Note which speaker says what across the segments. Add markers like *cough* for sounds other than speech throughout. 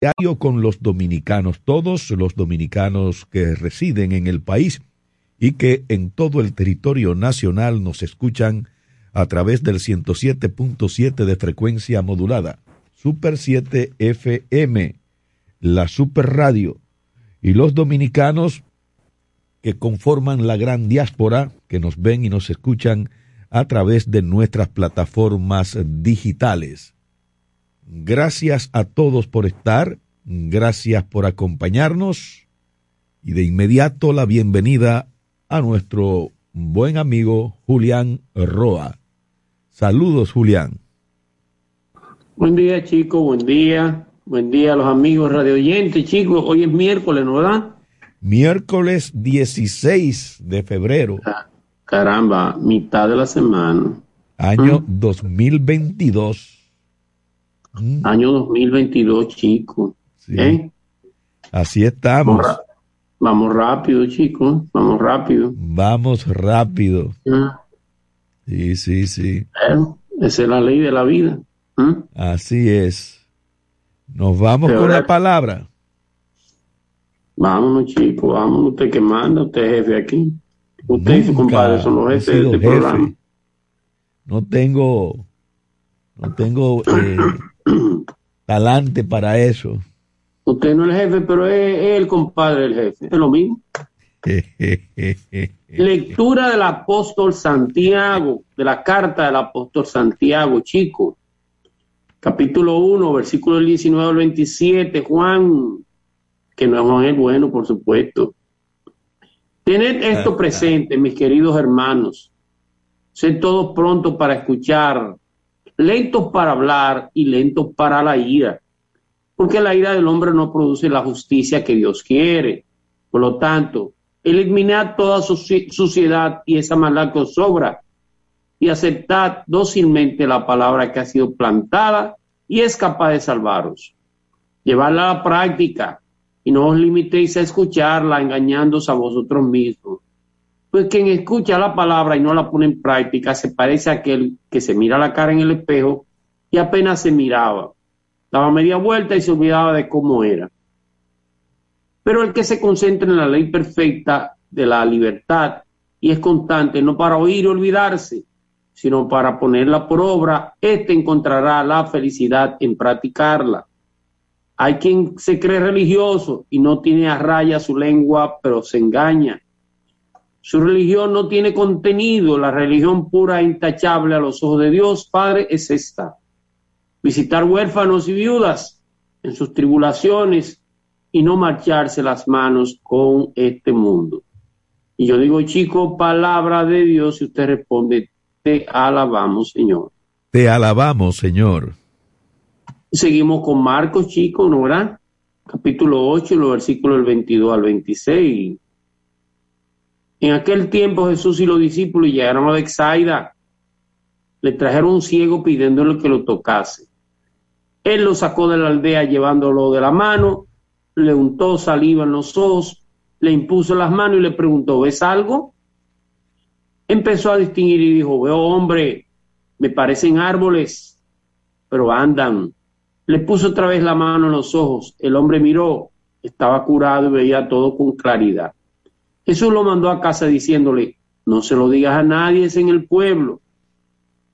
Speaker 1: diario con los dominicanos, todos los dominicanos que residen en el país y que en todo el territorio nacional nos escuchan a través del 107.7 de frecuencia modulada, Super 7 FM, la Super Radio, y los dominicanos que conforman la gran diáspora, que nos ven y nos escuchan a través de nuestras plataformas digitales. Gracias a todos por estar, gracias por acompañarnos y de inmediato la bienvenida a nuestro buen amigo Julián Roa. Saludos, Julián.
Speaker 2: Buen día, chicos, buen día. Buen día a los amigos radio oyentes, chicos. Hoy es miércoles, ¿no verdad?
Speaker 1: Miércoles 16 de febrero.
Speaker 2: Ah, caramba, mitad de la semana.
Speaker 1: Año 2022.
Speaker 2: ¿Mm? Año 2022, chicos. ¿Eh?
Speaker 1: Así estamos.
Speaker 2: Vamos, rápido, chicos. Vamos rápido.
Speaker 1: Vamos rápido.
Speaker 2: Ah.
Speaker 1: Sí, sí, sí.
Speaker 2: esa es la ley de la vida. ¿Mm?
Speaker 1: Así es. Nos vamos con la palabra.
Speaker 2: Vámonos, chicos, vámonos. Usted que manda, usted es jefe aquí. Usted y su compadre son los jefes de este programa.
Speaker 1: No tengo, no tengo eh, *clears throat* talante para eso.
Speaker 2: Usted no es el jefe, pero es, el compadre del jefe. Es lo mismo. *laughs* Lectura del apóstol Santiago, de la carta del apóstol Santiago, chicos. Capítulo 1, versículo 19 al 27, Juan, que no es Juan el bueno, por supuesto. Tened esto presente, mis queridos hermanos. Sed todos prontos para escuchar, lentos para hablar y lentos para la ira, porque la ira del hombre no produce la justicia que Dios quiere. Por lo tanto, eliminad toda suciedad y esa maldad que os sobra y aceptad dócilmente la palabra que ha sido plantada y es capaz de salvaros. Llevarla a la práctica y no os limitéis a escucharla engañándose a vosotros mismos. Pues quien escucha la palabra y no la pone en práctica se parece a aquel que se mira la cara en el espejo y apenas se miraba. Daba media vuelta y se olvidaba de cómo era. Pero el que se concentra en la ley perfecta de la libertad y es constante, no para oír y olvidarse, sino para ponerla por obra, éste encontrará la felicidad en practicarla. Hay quien se cree religioso y no tiene a raya su lengua, pero se engaña. Su religión no tiene contenido, la religión pura e intachable a los ojos de Dios, Padre, es esta. Visitar huérfanos y viudas en sus tribulaciones y no marcharse las manos con este mundo. Y yo digo, chico, palabra de Dios, y usted responde, te alabamos, Señor.
Speaker 1: Te alabamos, Señor.
Speaker 2: Seguimos con Marcos, chicos, ¿no verdad? Capítulo 8, los versículos del 22 al 26. En aquel tiempo Jesús y los discípulos llegaron a Bexaida. Le trajeron un ciego pidiéndole que lo tocase. Él lo sacó de la aldea llevándolo de la mano, le untó saliva en los ojos, le impuso las manos y le preguntó, ¿ves algo? empezó a distinguir y dijo, veo hombre, me parecen árboles, pero andan. Le puso otra vez la mano en los ojos, el hombre miró, estaba curado y veía todo con claridad. Jesús lo mandó a casa diciéndole, no se lo digas a nadie, es en el pueblo.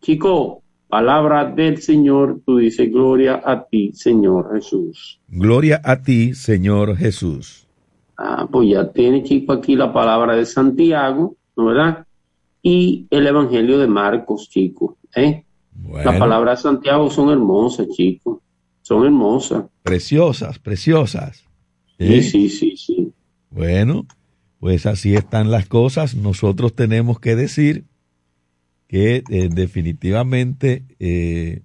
Speaker 2: Chico, palabra del Señor, tú dices, gloria a ti, Señor Jesús.
Speaker 1: Gloria a ti, Señor Jesús.
Speaker 2: Ah, pues ya tiene, chico, aquí la palabra de Santiago, ¿no verdad? y el Evangelio de Marcos, chicos. ¿eh? Las palabras de Santiago son hermosas, chicos. Son hermosas.
Speaker 1: Preciosas, preciosas.
Speaker 2: Sí, sí, sí, sí.
Speaker 1: Bueno, pues así están las cosas. Nosotros tenemos que decir que eh, definitivamente eh,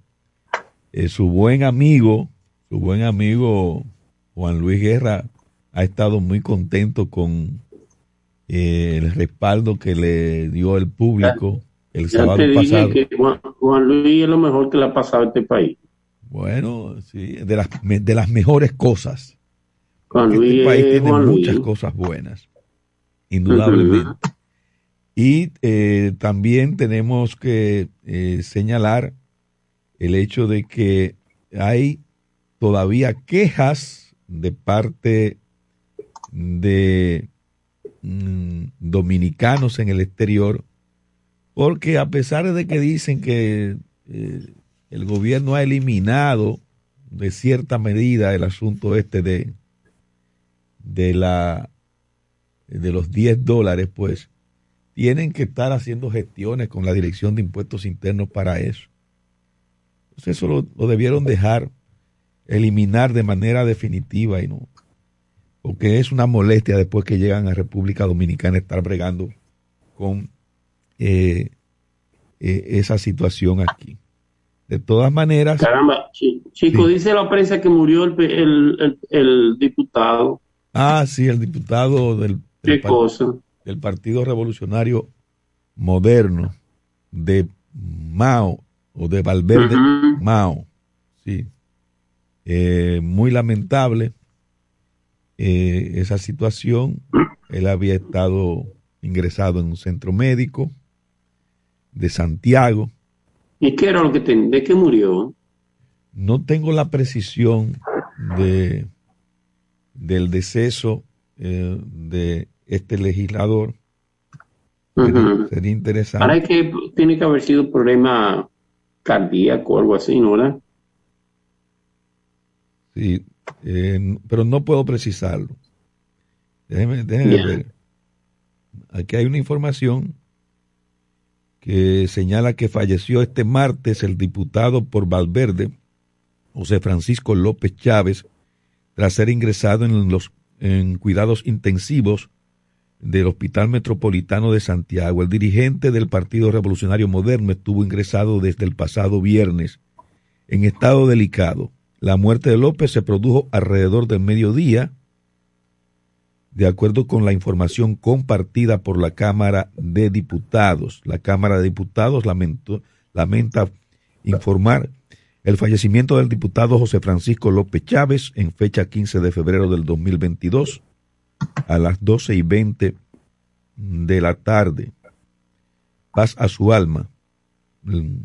Speaker 1: eh, su buen amigo, su buen amigo Juan Luis Guerra ha estado muy contento con el respaldo que le dio el público el sábado pasado.
Speaker 2: Que Juan, Luis es lo mejor que le ha pasado a este país.
Speaker 1: Bueno, sí, de las, de las mejores cosas.
Speaker 2: Juan este Luis país
Speaker 1: tiene muchas cosas buenas, indudablemente. Y eh, también tenemos que eh, señalar el hecho de que hay todavía quejas de parte de mm, dominicanos en el exterior, porque a pesar de que dicen que eh, el gobierno ha eliminado de cierta medida el asunto este de, de la de los 10 dólares, pues tienen que estar haciendo gestiones con la Dirección de Impuestos Internos para eso. Entonces eso lo, debieron dejar eliminar de manera definitiva y no, porque es una molestia después que llegan a República Dominicana estar bregando con eh, eh, esa situación aquí. De todas maneras.
Speaker 2: Caramba, chico, dice la prensa que murió el, el, diputado.
Speaker 1: Ah, sí, el diputado del,
Speaker 2: ¿Qué cosa?
Speaker 1: del Partido Revolucionario Moderno de Mao o de Valverde Mao. Sí. Eh, muy lamentable eh, esa situación. Él había estado ingresado en un centro médico de Santiago.
Speaker 2: ¿Y qué era lo que tenía? ¿De qué murió?
Speaker 1: No tengo la precisión de del deceso eh, de este legislador. Sería interesante.
Speaker 2: Ahora que tiene que haber sido un problema cardíaco o algo así, ¿no?
Speaker 1: Sí, eh, pero no puedo precisarlo. Déjeme, ver. Aquí hay una información que señala que falleció este martes el diputado por Valverde, José Francisco López Chávez, tras ser ingresado en los en cuidados intensivos del Hospital Metropolitano de Santiago. El dirigente del Partido Revolucionario Moderno estuvo ingresado desde el pasado viernes en estado delicado. La muerte de López se produjo alrededor del mediodía, de acuerdo con la información compartida por la Cámara de Diputados. La Cámara de Diputados lamenta informar el fallecimiento del diputado José Francisco López Chávez en fecha 15 de febrero del 2022 a las 12 y 20 de la tarde. Paz a su alma. Mm.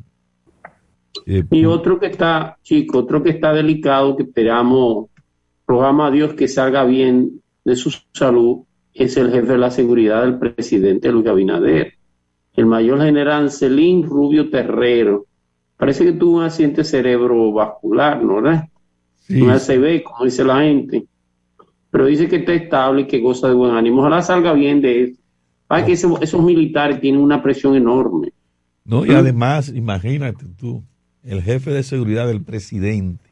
Speaker 2: Eh, y otro que está, chico, otro que está delicado, que esperamos, programa a Dios que salga bien de su salud, es el jefe de la seguridad del presidente Luis Abinader, el mayor general Celín Rubio Terrero. Parece que tuvo un accidente cerebrovascular, ¿no? ¿verdad? Un ACV, como dice la gente pero dice que está estable y que goza de buen ánimo. Ojalá salga bien de eso. Para que esos, militares tienen una presión enorme.
Speaker 1: No, y además, imagínate tú, el jefe de seguridad del presidente.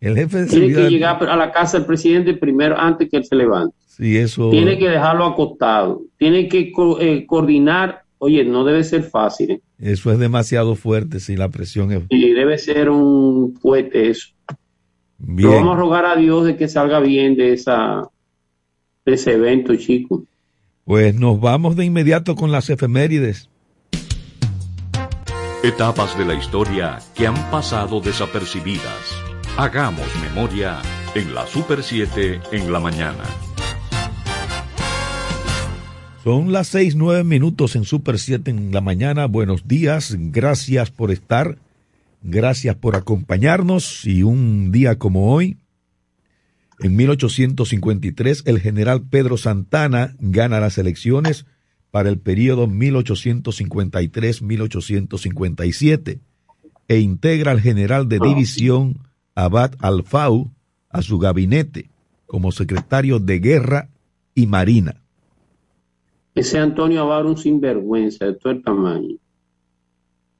Speaker 1: El jefe de
Speaker 2: Tiene que llegar a la casa del presidente primero antes que él se levante.
Speaker 1: Sí, eso.
Speaker 2: Tiene que dejarlo acostado. Tiene que eh, coordinar. Oye, no debe ser fácil. ¿eh?
Speaker 1: Eso es demasiado fuerte si la presión es.
Speaker 2: Sí, debe ser un fuerte eso vamos a rogar a Dios de que salga bien de, esa, de ese evento, chico.
Speaker 1: Pues nos vamos de inmediato con las efemérides.
Speaker 3: Etapas de la historia que han pasado desapercibidas. Hagamos memoria en la Super 7 en la mañana.
Speaker 1: Son las seis nueve minutos en Super 7 en la mañana. Buenos días, gracias por estar Gracias por acompañarnos y un día como hoy, en 1853, el general Pedro Santana gana las elecciones para el periodo 1853-1857 e integra al general de división Abad Alfau a su gabinete como secretario de Guerra y Marina.
Speaker 2: Ese Antonio Abad un sinvergüenza de todo el tamaño.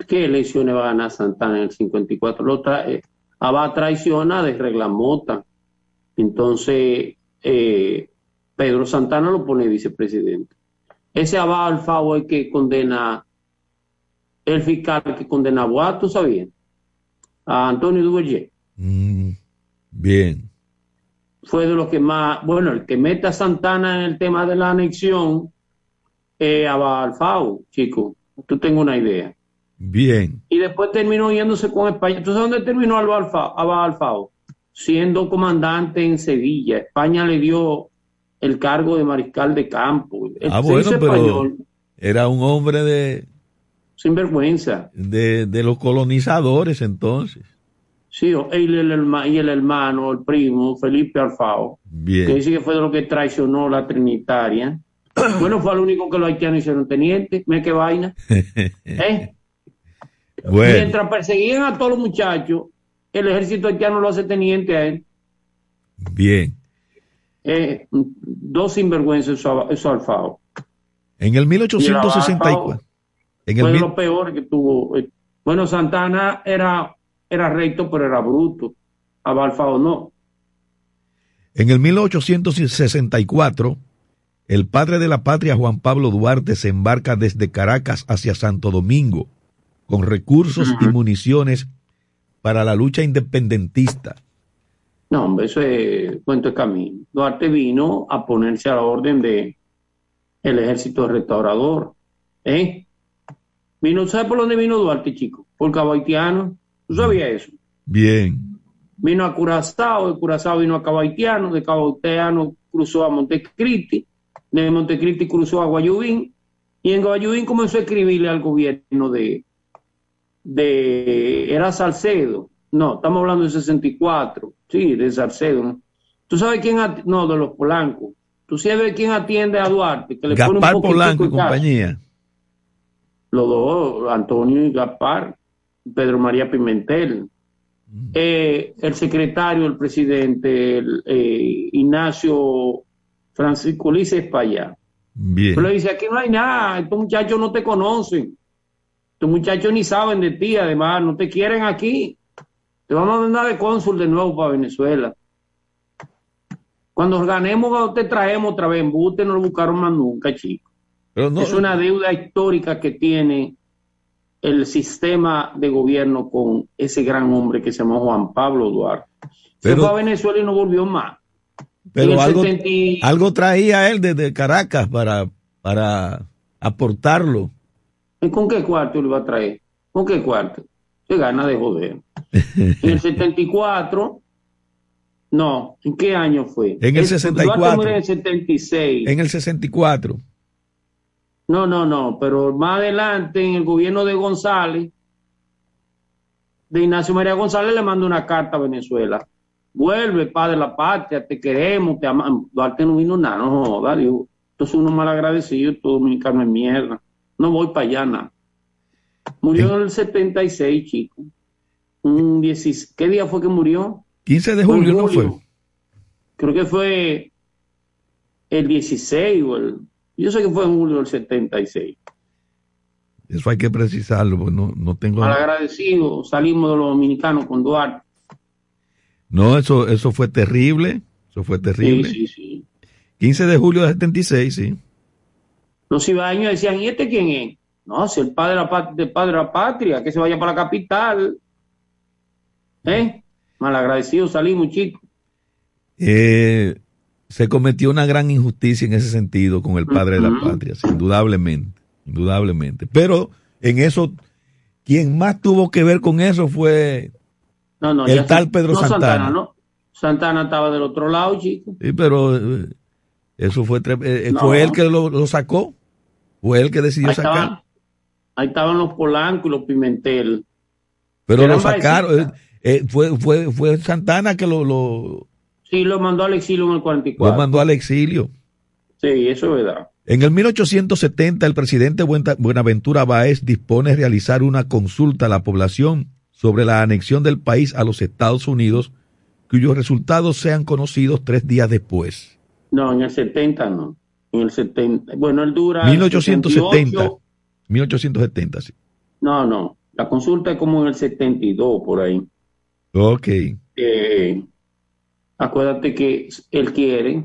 Speaker 2: ¿Qué elecciones va a ganar Santana en el 54? Lo trae, Abad traiciona de reglamota. Entonces, eh, Pedro Santana lo pone vicepresidente. Ese Abad Alfao es que condena, el fiscal que condena a Boa, ¿tú sabías? A Antonio Duverger.
Speaker 1: Mm, bien.
Speaker 2: Fue de los que más, bueno, el que mete a Santana en el tema de la anexión, es Abad Alfao, chico. Tú tengo una idea.
Speaker 1: Bien.
Speaker 2: Y después terminó yéndose con España. ¿Tú sabes dónde terminó Alba Alfao? Siendo comandante en Sevilla. España le dio el cargo de mariscal de campo.
Speaker 1: ah, bueno, pero era un hombre de...
Speaker 2: Sin vergüenza.
Speaker 1: De, de los colonizadores entonces.
Speaker 2: Sí, él, el, herma- y el hermano, el primo, Felipe Alfao, que
Speaker 1: Bien.
Speaker 2: dice que fue de lo que traicionó la Trinitaria. *coughs* Bueno, fue el único que los haitianos hicieron teniente. Mira qué vaina. *laughs* ¿Eh?
Speaker 1: Bueno,
Speaker 2: Mientras perseguían a todos los muchachos, el ejército haitiano lo hace teniente a él.
Speaker 1: bien.
Speaker 2: Eh, dos sinvergüenzas eso, eso Alfao.
Speaker 1: En el
Speaker 2: Y
Speaker 1: 1864. En el
Speaker 2: Fue
Speaker 1: mil-
Speaker 2: lo peor que tuvo. eh, Bueno, Santana era, era recto, pero era bruto. A no.
Speaker 1: En el 1864, el padre de la patria Juan Pablo Duarte se embarca desde Caracas hacia Santo Domingo con recursos y municiones para la lucha independentista.
Speaker 2: No, hombre, eso es cuento de camino. Duarte vino a ponerse a la orden de el ejército restaurador. ¿Eh? Vino, ¿sabe por dónde vino Duarte, chico? Por Cabo Haitiano. ¿Tú sabías eso?
Speaker 1: Bien,
Speaker 2: Vino a Curazao, de Curazao vino a Cabo Haitiano, de Cabo Haitiano cruzó a Montecristi, de Montecristi cruzó a Guayubín, y en Guayubín comenzó a escribirle al gobierno de, de era Salcedo, no, estamos hablando de 64, sí, de Salcedo, ¿no? ¿Tú sabes quién, no, de los Polancos, tú sabes quién atiende a Duarte, que le pone un
Speaker 1: Gaspar Polanco y compañía.
Speaker 2: los dos, Antonio y Gaspar, Pedro María Pimentel, eh, el secretario, el presidente, el, eh, Ignacio Francisco Ulises Payá.
Speaker 1: Bien,
Speaker 2: Pero le dice, aquí no hay nada, estos muchachos no te conocen, estos muchachos ni saben de ti, además, no te quieren aquí, te vamos a mandar de cónsul de nuevo para Venezuela. Cuando ganemos, te traemos otra vez, en Bute no lo buscaron más nunca, chicos.
Speaker 1: no,
Speaker 2: Es una deuda histórica que tiene el sistema de gobierno con ese gran hombre que se llama Juan Pablo Duarte. Se
Speaker 1: Pero-
Speaker 2: fue a Venezuela y no volvió más.
Speaker 1: Pero algo,
Speaker 2: 70 y-
Speaker 1: algo traía él desde Caracas para, para aportarlo.
Speaker 2: ¿Y ¿Con qué cuarto le iba a traer? ¿Con qué cuarto? Se gana de joder. *laughs* En el 74, no, ¿en qué año fue?
Speaker 1: En el
Speaker 2: Es-
Speaker 1: 64.
Speaker 2: Duarte murió en el 76.
Speaker 1: En el 64.
Speaker 2: No, no, no, pero más adelante en el gobierno de González, de Ignacio María González le manda una carta a Venezuela. Vuelve, padre de la patria, te queremos, te amamos. Duarte no vino nada, no joda, dijo. Entonces uno mal agradecido, todo dominicano es mierda. No voy para allá, nada. Murió en el 76, chico. Un 16 ¿Qué día fue que murió?
Speaker 1: 15 de julio, ¿no fue?
Speaker 2: Creo que fue el 16 o el... Yo sé que fue en julio del 76.
Speaker 1: Eso hay que precisarlo, porque no, no tengo...
Speaker 2: Mal agradecido, salimos de los dominicanos con Duarte.
Speaker 1: No, eso, eso fue terrible. Eso fue
Speaker 2: Sí,
Speaker 1: terrible.
Speaker 2: sí, sí.
Speaker 1: 15 de julio de 76, sí.
Speaker 2: Los ibaeños decían, ¿y este quién es? No, si el padre de padre de la patria, que se vaya para la capital. ¿Eh? Mal agradecido salimos, chicos.
Speaker 1: Eh, se cometió una gran injusticia en ese sentido con el padre de la patria, indudablemente, indudablemente. Pero en eso, quien más tuvo que ver con eso fue,
Speaker 2: No, no,
Speaker 1: El tal Pedro
Speaker 2: no,
Speaker 1: Santana.
Speaker 2: ¿no? Santana estaba del otro lado, chicos.
Speaker 1: sí, pero eh, eso fue, eh, fue él que lo, lo sacó, fue él que decidió
Speaker 2: Ahí
Speaker 1: sacar.
Speaker 2: estaban, ahí estaban los Polanco y los Pimentel.
Speaker 1: Pero lo sacaron, eh, eh, fue, fue, fue Santana que lo, lo,
Speaker 2: Sí, lo mandó al exilio en el
Speaker 1: lo
Speaker 2: 44.
Speaker 1: mandó al exilio.
Speaker 2: Sí, eso es verdad.
Speaker 1: En el 1870, el presidente Buenaventura Báez dispone realizar una consulta a la población sobre la anexión del país a los Estados Unidos, cuyos resultados sean conocidos tres días después.
Speaker 2: No, en el 70 no. En el 70. Bueno, él dura.
Speaker 1: 1870.
Speaker 2: 78.
Speaker 1: 1870, sí.
Speaker 2: No, no. La consulta es como en el 72, por ahí.
Speaker 1: Ok.
Speaker 2: Eh, acuérdate que él quiere.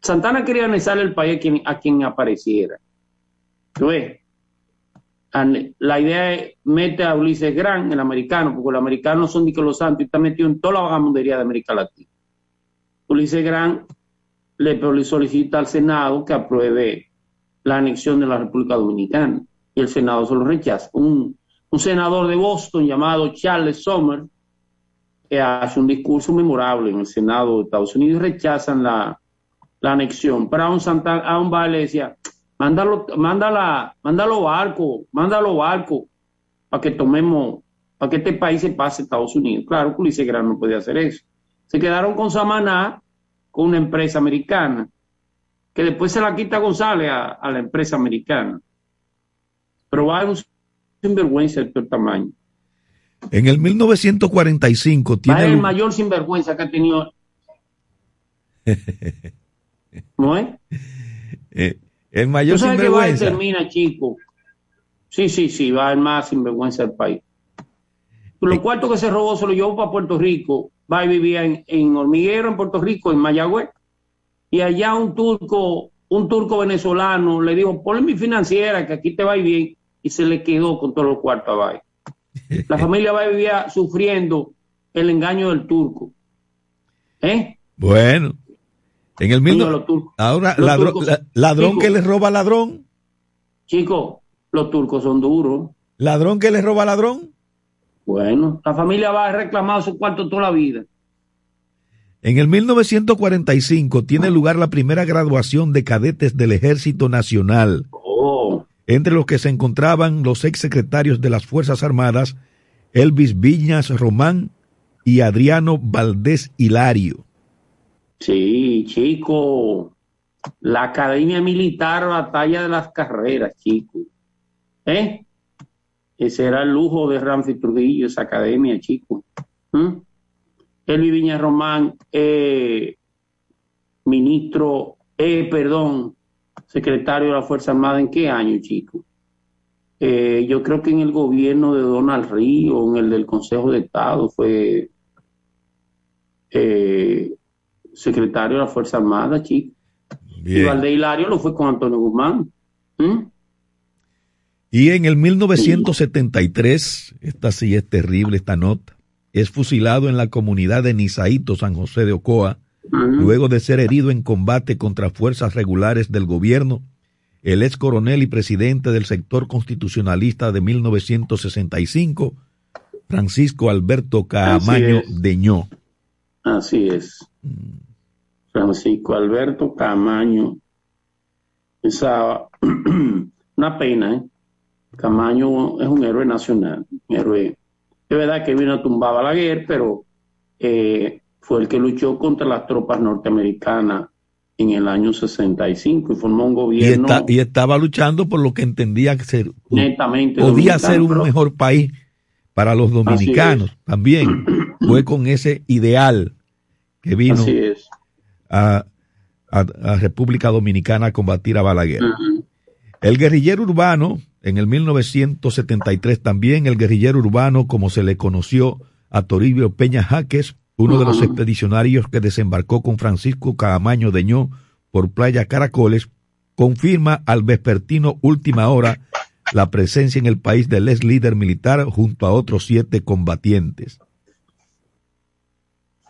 Speaker 2: Santana quería anexar el país a quien, a quien apareciera. ¿Tú ves? La idea es mete a Ulises Grant, el americano, porque los americanos son de que los santos y está metido en toda la vagamundería de América Latina. Ulises Grant le solicita al Senado que apruebe la anexión de la República Dominicana y el Senado se lo rechaza. Un, un senador de Boston llamado Charles Sommer que hace un discurso memorable en el Senado de Estados Unidos y rechazan la, la anexión. Pero a un, a un Valle le decía, mándalo, mándala, mándalo barco, mándalo barco para que tomemos para que este país se pase a Estados Unidos. Claro, Ulises Gran no podía hacer eso. Se quedaron con Samaná, con una empresa americana, que después se la quita González a, la empresa americana. Pero va a un sinvergüenza de todo tamaño.
Speaker 1: En el 1945 tiene...
Speaker 2: el mayor sinvergüenza que ha tenido... *laughs* ¿No es?
Speaker 1: Eh, el mayor
Speaker 2: sinvergüenza. Que va y termina, chico. Sí, sí, sí, va el más sinvergüenza del país. Los cuartos que se robó se lo llevó para Puerto Rico. Va y vivía en, Hormiguero, en Puerto Rico, en Mayagüez. Y allá un turco, un turco venezolano le dijo, ponle mi financiera, que aquí te va bien. Y se le quedó con todos los cuartos a Bay. *laughs* La familia Bay vivía sufriendo el engaño del turco. ¿Eh?
Speaker 1: Bueno. En el mismo. Ahora, ladrón, que le roba ladrón.
Speaker 2: Chicos, los turcos son duros.
Speaker 1: ¿Ladrón que le roba ladrón?
Speaker 2: Bueno, la familia va a reclamar su cuarto toda la vida.
Speaker 1: En el 1945 tiene lugar la primera graduación de cadetes del Ejército Nacional, oh. entre los que se encontraban los exsecretarios de las Fuerzas Armadas, Elvis Viñas Román y Adriano Valdés Hilario.
Speaker 2: Sí, chico, la Academia Militar Batalla de las Carreras, chico. ¿Eh? Ese era el lujo de Ramsey Trujillo, esa academia, chico. ¿Mm? Elvi Viña Román, eh, ministro, eh, perdón, secretario de la Fuerza Armada, ¿en qué año, chico? Eh, yo creo que en el gobierno de Donald Río, en el del Consejo de Estado, fue eh, secretario de la Fuerza Armada, chico. Y Valde Hilario lo fue con Antonio Guzmán. ¿Mm?
Speaker 1: Y en el 1973, esta sí es terrible esta nota, es fusilado en la comunidad de Nizaito, San José de Ocoa, luego de ser herido en combate contra fuerzas regulares del gobierno, el ex coronel y presidente del sector constitucionalista de 1965, Francisco Alberto Camaño Deñó.
Speaker 2: Así es. Mm. Francisco Alberto Camaño. Esa, *clears throat* una pena, ¿eh? Camaño es un héroe nacional, un héroe. Es verdad que vino a tumbar a la guerra, pero eh, fue el que luchó contra las tropas norteamericanas en el año 65 y formó un gobierno.
Speaker 1: Y, estaba luchando por lo que entendía que ser, podía ser un mejor país para los dominicanos también. *clears throat* Fue con ese ideal que vino a, a, República Dominicana a combatir a Balaguer. El guerrillero urbano en el 1973 también el guerrillero urbano, como se le conoció a Toribio Peña Jaques, uno de los expedicionarios que desembarcó con Francisco Camaño Deñó por Playa Caracoles, confirma al vespertino última hora la presencia en el país del ex líder militar junto a otros siete combatientes.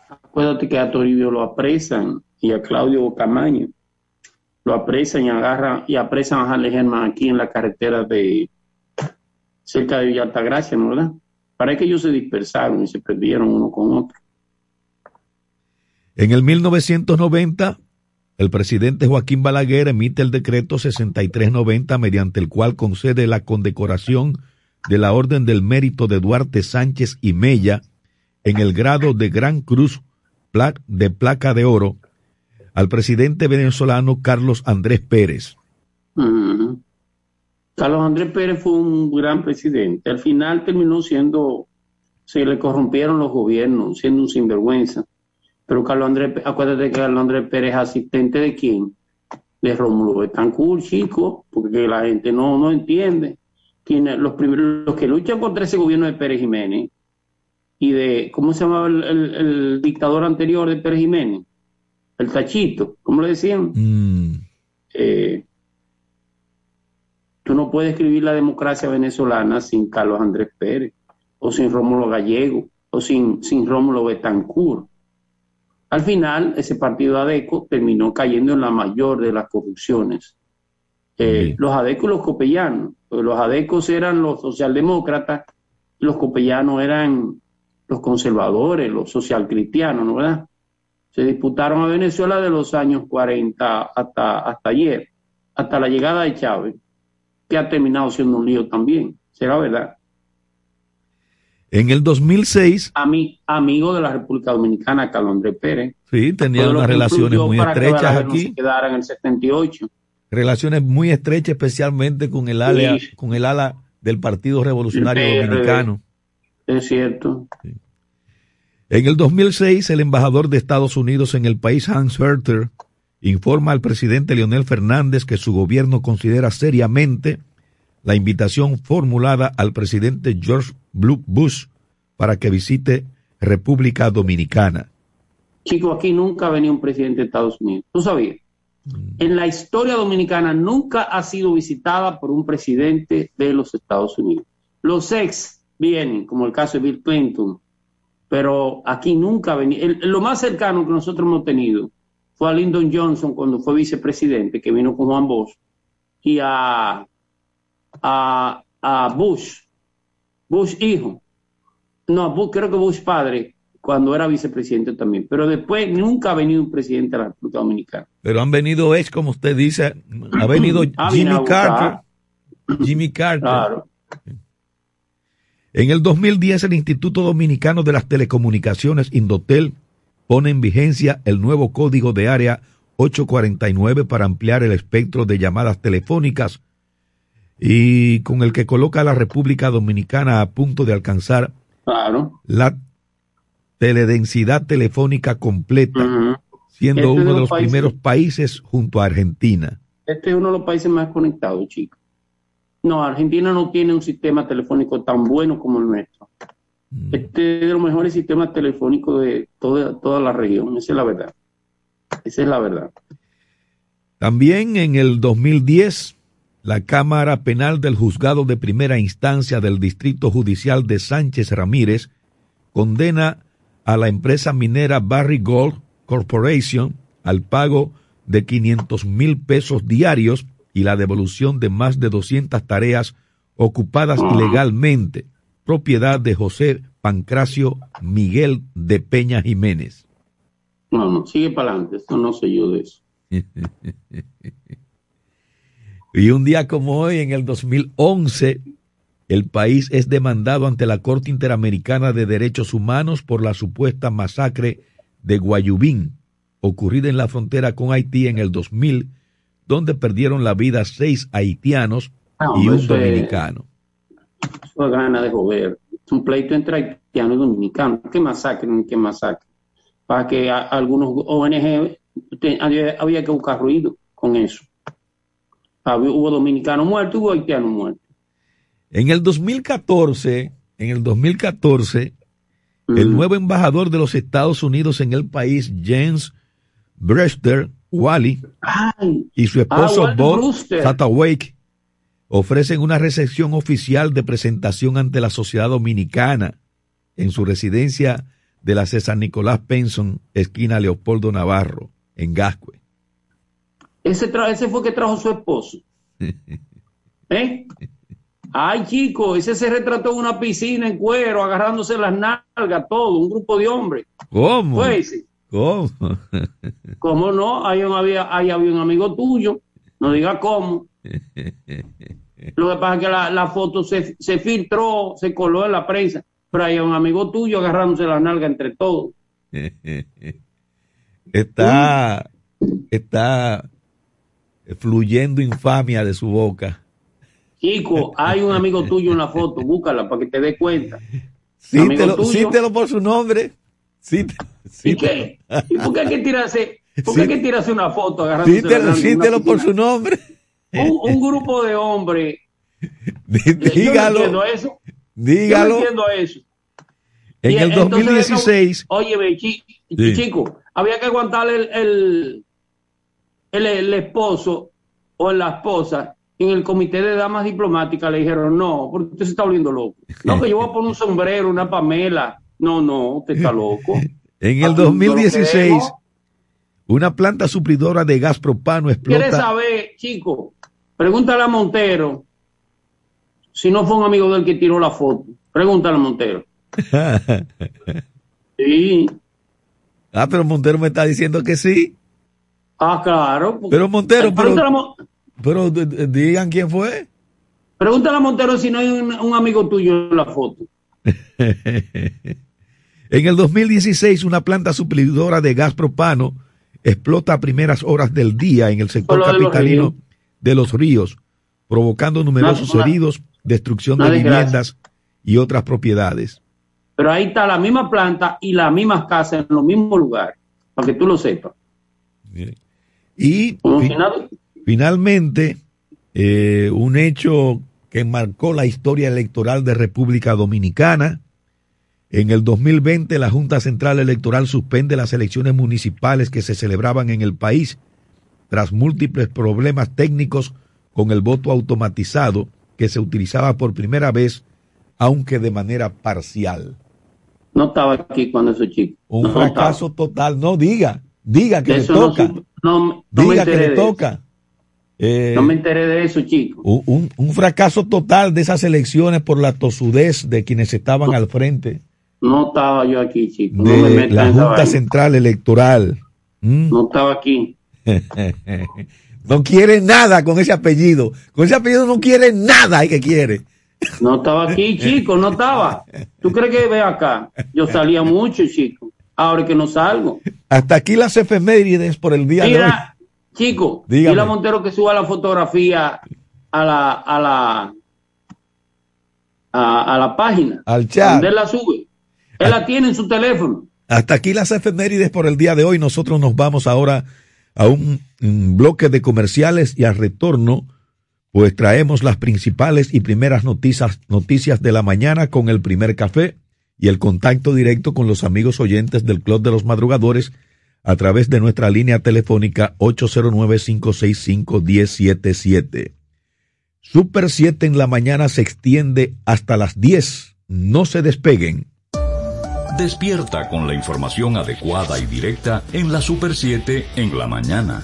Speaker 2: Acuérdate que a Toribio lo apresan y a Claudio Camaño lo apresan y agarran y apresan a Harley Germán aquí en la carretera de cerca de Villa Altagracia, ¿no verdad? Para que ellos se dispersaron y se perdieron uno con otro.
Speaker 1: En el 1990, el presidente Joaquín Balaguer emite el decreto 6390 mediante el cual concede la condecoración de la Orden del Mérito de Duarte Sánchez y Mella en el grado de Gran Cruz de Placa de Oro al presidente venezolano Carlos Andrés Pérez.
Speaker 2: Carlos Andrés Pérez fue un gran presidente. Al final terminó siendo, se le corrompieron los gobiernos, siendo un sinvergüenza. Pero Carlos Andrés, acuérdate que Carlos Andrés Pérez es asistente de quién? De Rómulo Betancourt, chico, porque la gente no, no entiende. los primeros, los que luchan contra ese gobierno de Pérez Jiménez y de, ¿cómo se llamaba el dictador anterior de Pérez Jiménez? El tachito, ¿cómo le decían? Mm. Eh, tú no puedes escribir la democracia venezolana sin Carlos Andrés Pérez, o sin Rómulo Gallego, o sin, sin Rómulo Betancourt. Al final, ese partido ADECO terminó cayendo en la mayor de las corrupciones. Eh, los ADECO y los copellanos. Los ADECOS eran los socialdemócratas, los copellanos eran los conservadores, los socialcristianos, ¿no verdad? Se disputaron a Venezuela de los años 40 hasta, hasta ayer, hasta la llegada de Chávez, que ha terminado siendo un lío también, será verdad.
Speaker 1: En el 2006.
Speaker 2: amigo de la República Dominicana, Carlos Andrés Pérez.
Speaker 1: Sí, tenía unas relaciones muy estrechas aquí.
Speaker 2: en el 78.
Speaker 1: Relaciones muy estrechas, especialmente con el ala, con el ala del Partido Revolucionario Dominicano.
Speaker 2: Es cierto.
Speaker 1: En el 2006, el embajador de Estados Unidos en el país, Hans Herter, informa al presidente Leonel Fernández que su gobierno considera seriamente la invitación formulada al presidente George Bush para que visite República Dominicana.
Speaker 2: Chico, aquí nunca ha venido un presidente de Estados Unidos. ¿Tú sabías? Mm. En la historia dominicana nunca ha sido visitada por un presidente de los Estados Unidos. Los ex vienen, como el caso de Bill Clinton, pero aquí nunca ha venido. lo más cercano que nosotros hemos tenido fue a Lyndon Johnson cuando fue vicepresidente, que vino con Juan Bosch, y a, a, a Bush, Bush hijo. No, creo que Bush padre, cuando era vicepresidente también. Pero después nunca ha venido un presidente de la República Dominicana.
Speaker 1: Pero han venido es, como usted dice, ha venido *clears throat* Jimmy Carter. Jimmy Carter. Claro. En el 2010, el Instituto Dominicano de las Telecomunicaciones, Indotel, pone en vigencia el nuevo código de área 849 para ampliar el espectro de llamadas telefónicas y con el que coloca a la República Dominicana a punto de alcanzar la teledensidad telefónica completa, siendo este uno de los, primeros países junto a Argentina.
Speaker 2: Este es uno de los países más conectados, chicos. No, Argentina no tiene un sistema telefónico tan bueno como el nuestro. Mm. Este es de los mejores sistemas telefónicos de toda, toda la región, esa es la verdad. Esa es la verdad.
Speaker 1: También en el 2010, la Cámara Penal del Juzgado de Primera Instancia del Distrito Judicial de Sánchez Ramírez condena a la empresa minera Barry Gold Corporation al pago de 500 mil pesos diarios y la devolución de más de 200 tareas ocupadas ilegalmente propiedad de José Pancracio Miguel de Peña Jiménez.
Speaker 2: No, no, sigue para adelante, esto no sé yo de eso. *laughs*
Speaker 1: y un día como hoy, en el 2011, el país es demandado ante la Corte Interamericana de Derechos Humanos por la supuesta masacre de Guayubín, ocurrida en la frontera con Haití en el 2000, donde perdieron la vida seis haitianos y un dominicano
Speaker 2: eso gana de joder. Es un pleito entre haitianos y dominicanos. ¿Qué masacre? ¿Qué masacre? Para que algunos ONG había, que buscar ruido con eso. hubo dominicanos muertos, hubo haitianos muertos.
Speaker 1: En el 2014, en el 2014, el nuevo embajador de los Estados Unidos en el país, James Brewster Wally, y su esposo ah, Bob Satterwake, ofrecen una recepción oficial de presentación ante la sociedad dominicana en su residencia de la César Nicolás Penson, esquina Leopoldo Navarro, en Gascue.
Speaker 2: Ese, ese fue que trajo su esposo. *laughs* ¿Eh? Ay, chico, ese se retrató en una piscina en cuero, agarrándose las nalgas, todo, un grupo de hombres.
Speaker 1: ¿Cómo?
Speaker 2: ¿Cómo? ¿Cómo no? Ahí había, ahí había un amigo tuyo, no diga cómo. Lo que pasa es que la, foto se, filtró, se coló en la prensa, pero hay un amigo tuyo agarrándose la nalga entre todos.
Speaker 1: está, está fluyendo infamia de su boca.
Speaker 2: Chico, hay un amigo tuyo en la foto, búscala para que te des cuenta.
Speaker 1: Cítelo, por su nombre.
Speaker 2: ¿Y qué? ¿Y por qué hay que tirarse, por hay que tirarse una foto
Speaker 1: nalga? Cítelo por su nombre
Speaker 2: un, grupo de hombres.
Speaker 1: Dígalo.
Speaker 2: Yo no eso.
Speaker 1: Dígalo.
Speaker 2: Yo no entiendo eso.
Speaker 1: En el 2016.
Speaker 2: oye, chico, había que aguantarle el, el, el, esposo o la esposa en el comité de damas diplomáticas le dijeron, no, porque usted se está volviendo loco. No, que yo voy a poner un sombrero, una pamela. No, no, usted está loco. *laughs*
Speaker 1: en el 2016, una planta suplidora de gas propano explota.
Speaker 2: ¿Quieres saber, chico? Pregúntale a Montero si no fue un amigo del que tiró la foto. Pregúntale a Montero. *laughs* sí.
Speaker 1: Ah, pero Montero me está diciendo que sí.
Speaker 2: Ah, claro.
Speaker 1: Pero Montero, pero, pero digan quién fue.
Speaker 2: Pregúntale a Montero si no hay un, amigo tuyo en la foto. *laughs*
Speaker 1: en el 2016, una planta suplidora de gas propano explota a primeras horas del día en el sector capitalino de los ríos, provocando numerosos heridos, destrucción de viviendas y otras propiedades.
Speaker 2: Pero ahí está la misma planta y las mismas casas en los mismos lugares, para que tú lo sepas.
Speaker 1: Y finalmente, eh, un hecho que marcó la historia electoral de República Dominicana. En el 2020, la Junta Central Electoral suspende las elecciones municipales que se celebraban en el país tras múltiples problemas técnicos con el voto automatizado que se utilizaba por primera vez, aunque de manera parcial.
Speaker 2: No estaba aquí cuando eso chico.
Speaker 1: Un fracaso total. No diga, diga que le toca. No, diga que le toca.
Speaker 2: Eh, no me enteré de eso, chico.
Speaker 1: Un, fracaso total de esas elecciones por la tosudez de quienes estaban al frente.
Speaker 2: No estaba yo aquí, chico.
Speaker 1: De la Junta Central Electoral.
Speaker 2: ¿Mm? No estaba aquí. *laughs*
Speaker 1: no quiere nada con ese apellido. Con ese apellido no quiere nada y que quiere.
Speaker 2: No estaba aquí, chico, no estaba. ¿Tú crees que ve acá? Yo salía mucho, chico. Ahora que no salgo.
Speaker 1: Hasta aquí las efemérides por el día de hoy.
Speaker 2: Chico, la Montero que suba la fotografía a la, a la, a, la página.
Speaker 1: Al chat.
Speaker 2: Donde él la sube. Él la tiene en su teléfono.
Speaker 1: Hasta aquí las efemérides por el día de hoy. Nosotros nos vamos ahora a un, bloque de comerciales y al retorno, pues traemos las principales y primeras noticias, noticias de la mañana con el primer café y el contacto directo con los amigos oyentes del Club de los Madrugadores a través de nuestra línea telefónica 809-565-1077. Super 7 en la mañana se extiende hasta las 10. No se despeguen.
Speaker 3: Despierta con la información adecuada y directa en la Super 7 en la mañana.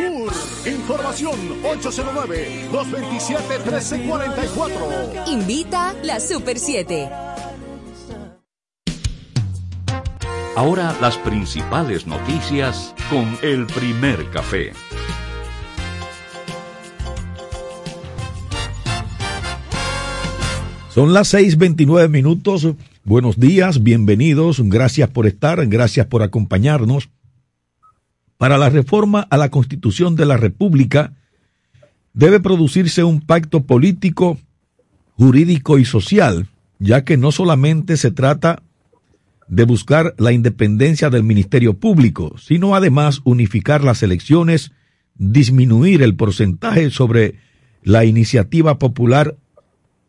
Speaker 4: tour. Información 809-227-1344.
Speaker 5: Invita la Super 7.
Speaker 3: Ahora las principales noticias con el primer café.
Speaker 1: Son las 6:29 minutos. Buenos días, bienvenidos. Gracias por estar, gracias por acompañarnos. Para la reforma a la Constitución de la República debe producirse un pacto político, jurídico y social, ya que no solamente se trata de buscar la independencia del Ministerio Público, sino además unificar las elecciones, disminuir el porcentaje sobre la iniciativa popular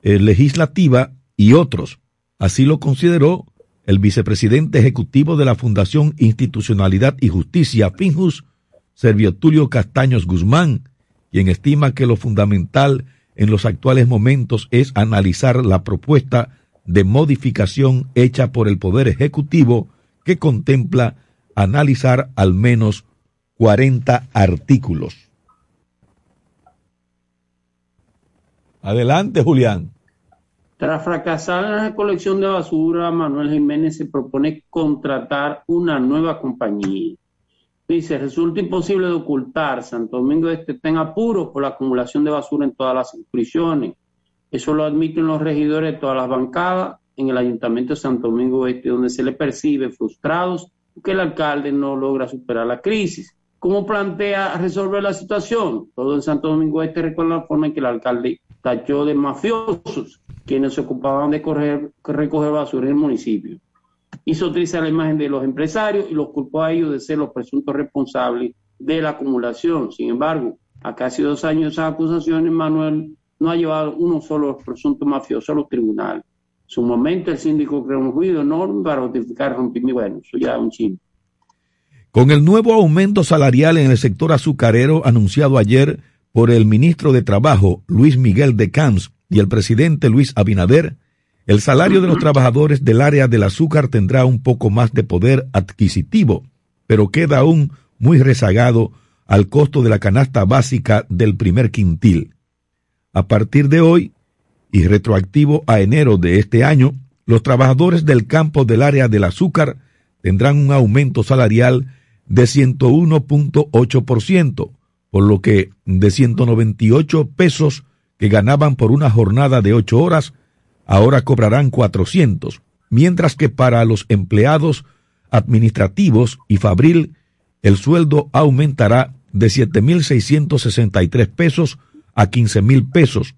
Speaker 1: eh, legislativa y otros. Así lo consideró el vicepresidente ejecutivo de la Fundación Institucionalidad y Justicia, FINJUS, Servio Tulio Castaños Guzmán, quien estima que lo fundamental en los actuales momentos es analizar la propuesta de modificación hecha por el Poder Ejecutivo que contempla analizar al menos 40 artículos. Adelante, Julián.
Speaker 2: Tras fracasar en la recolección de basura, Manuel Jiménez se propone contratar una nueva compañía. Dice, resulta imposible de ocultar. Santo Domingo Este está en apuros por la acumulación de basura en todas las inscripciones. Eso lo admiten los regidores de todas las bancadas en el Ayuntamiento de Santo Domingo Este, donde se le percibe frustrados porque el alcalde no logra superar la crisis. ¿Cómo plantea resolver la situación? Todo en Santo Domingo Este recuerda la forma en que el alcalde tachó de mafiosos quienes se ocupaban de recoger basura en el municipio. Hizo utilizar la imagen de los empresarios y los culpó a ellos de ser los presuntos responsables de la acumulación. Sin embargo, a casi dos años de esas acusaciones, Manuel no ha llevado uno solo presuntos mafiosos a los tribunales. En su momento el síndico creó un ruido enorme para notificar rompimiento. Bueno, eso ya es un chingo.
Speaker 1: Con el nuevo aumento salarial en el sector azucarero anunciado ayer por el ministro de Trabajo, Luis Miguel de Camps, y el presidente Luis Abinader, el salario de los trabajadores del área del azúcar tendrá un poco más de poder adquisitivo, pero queda aún muy rezagado al costo de la canasta básica del primer quintil. A partir de hoy, y retroactivo a enero de este año, los trabajadores del campo del área del azúcar tendrán un aumento salarial de 101.8%, por lo que de 198 pesos que ganaban por una jornada de ocho horas, ahora cobrarán 400, mientras que para los empleados administrativos y fabril el sueldo aumentará de 7.663 pesos a 15.000 pesos,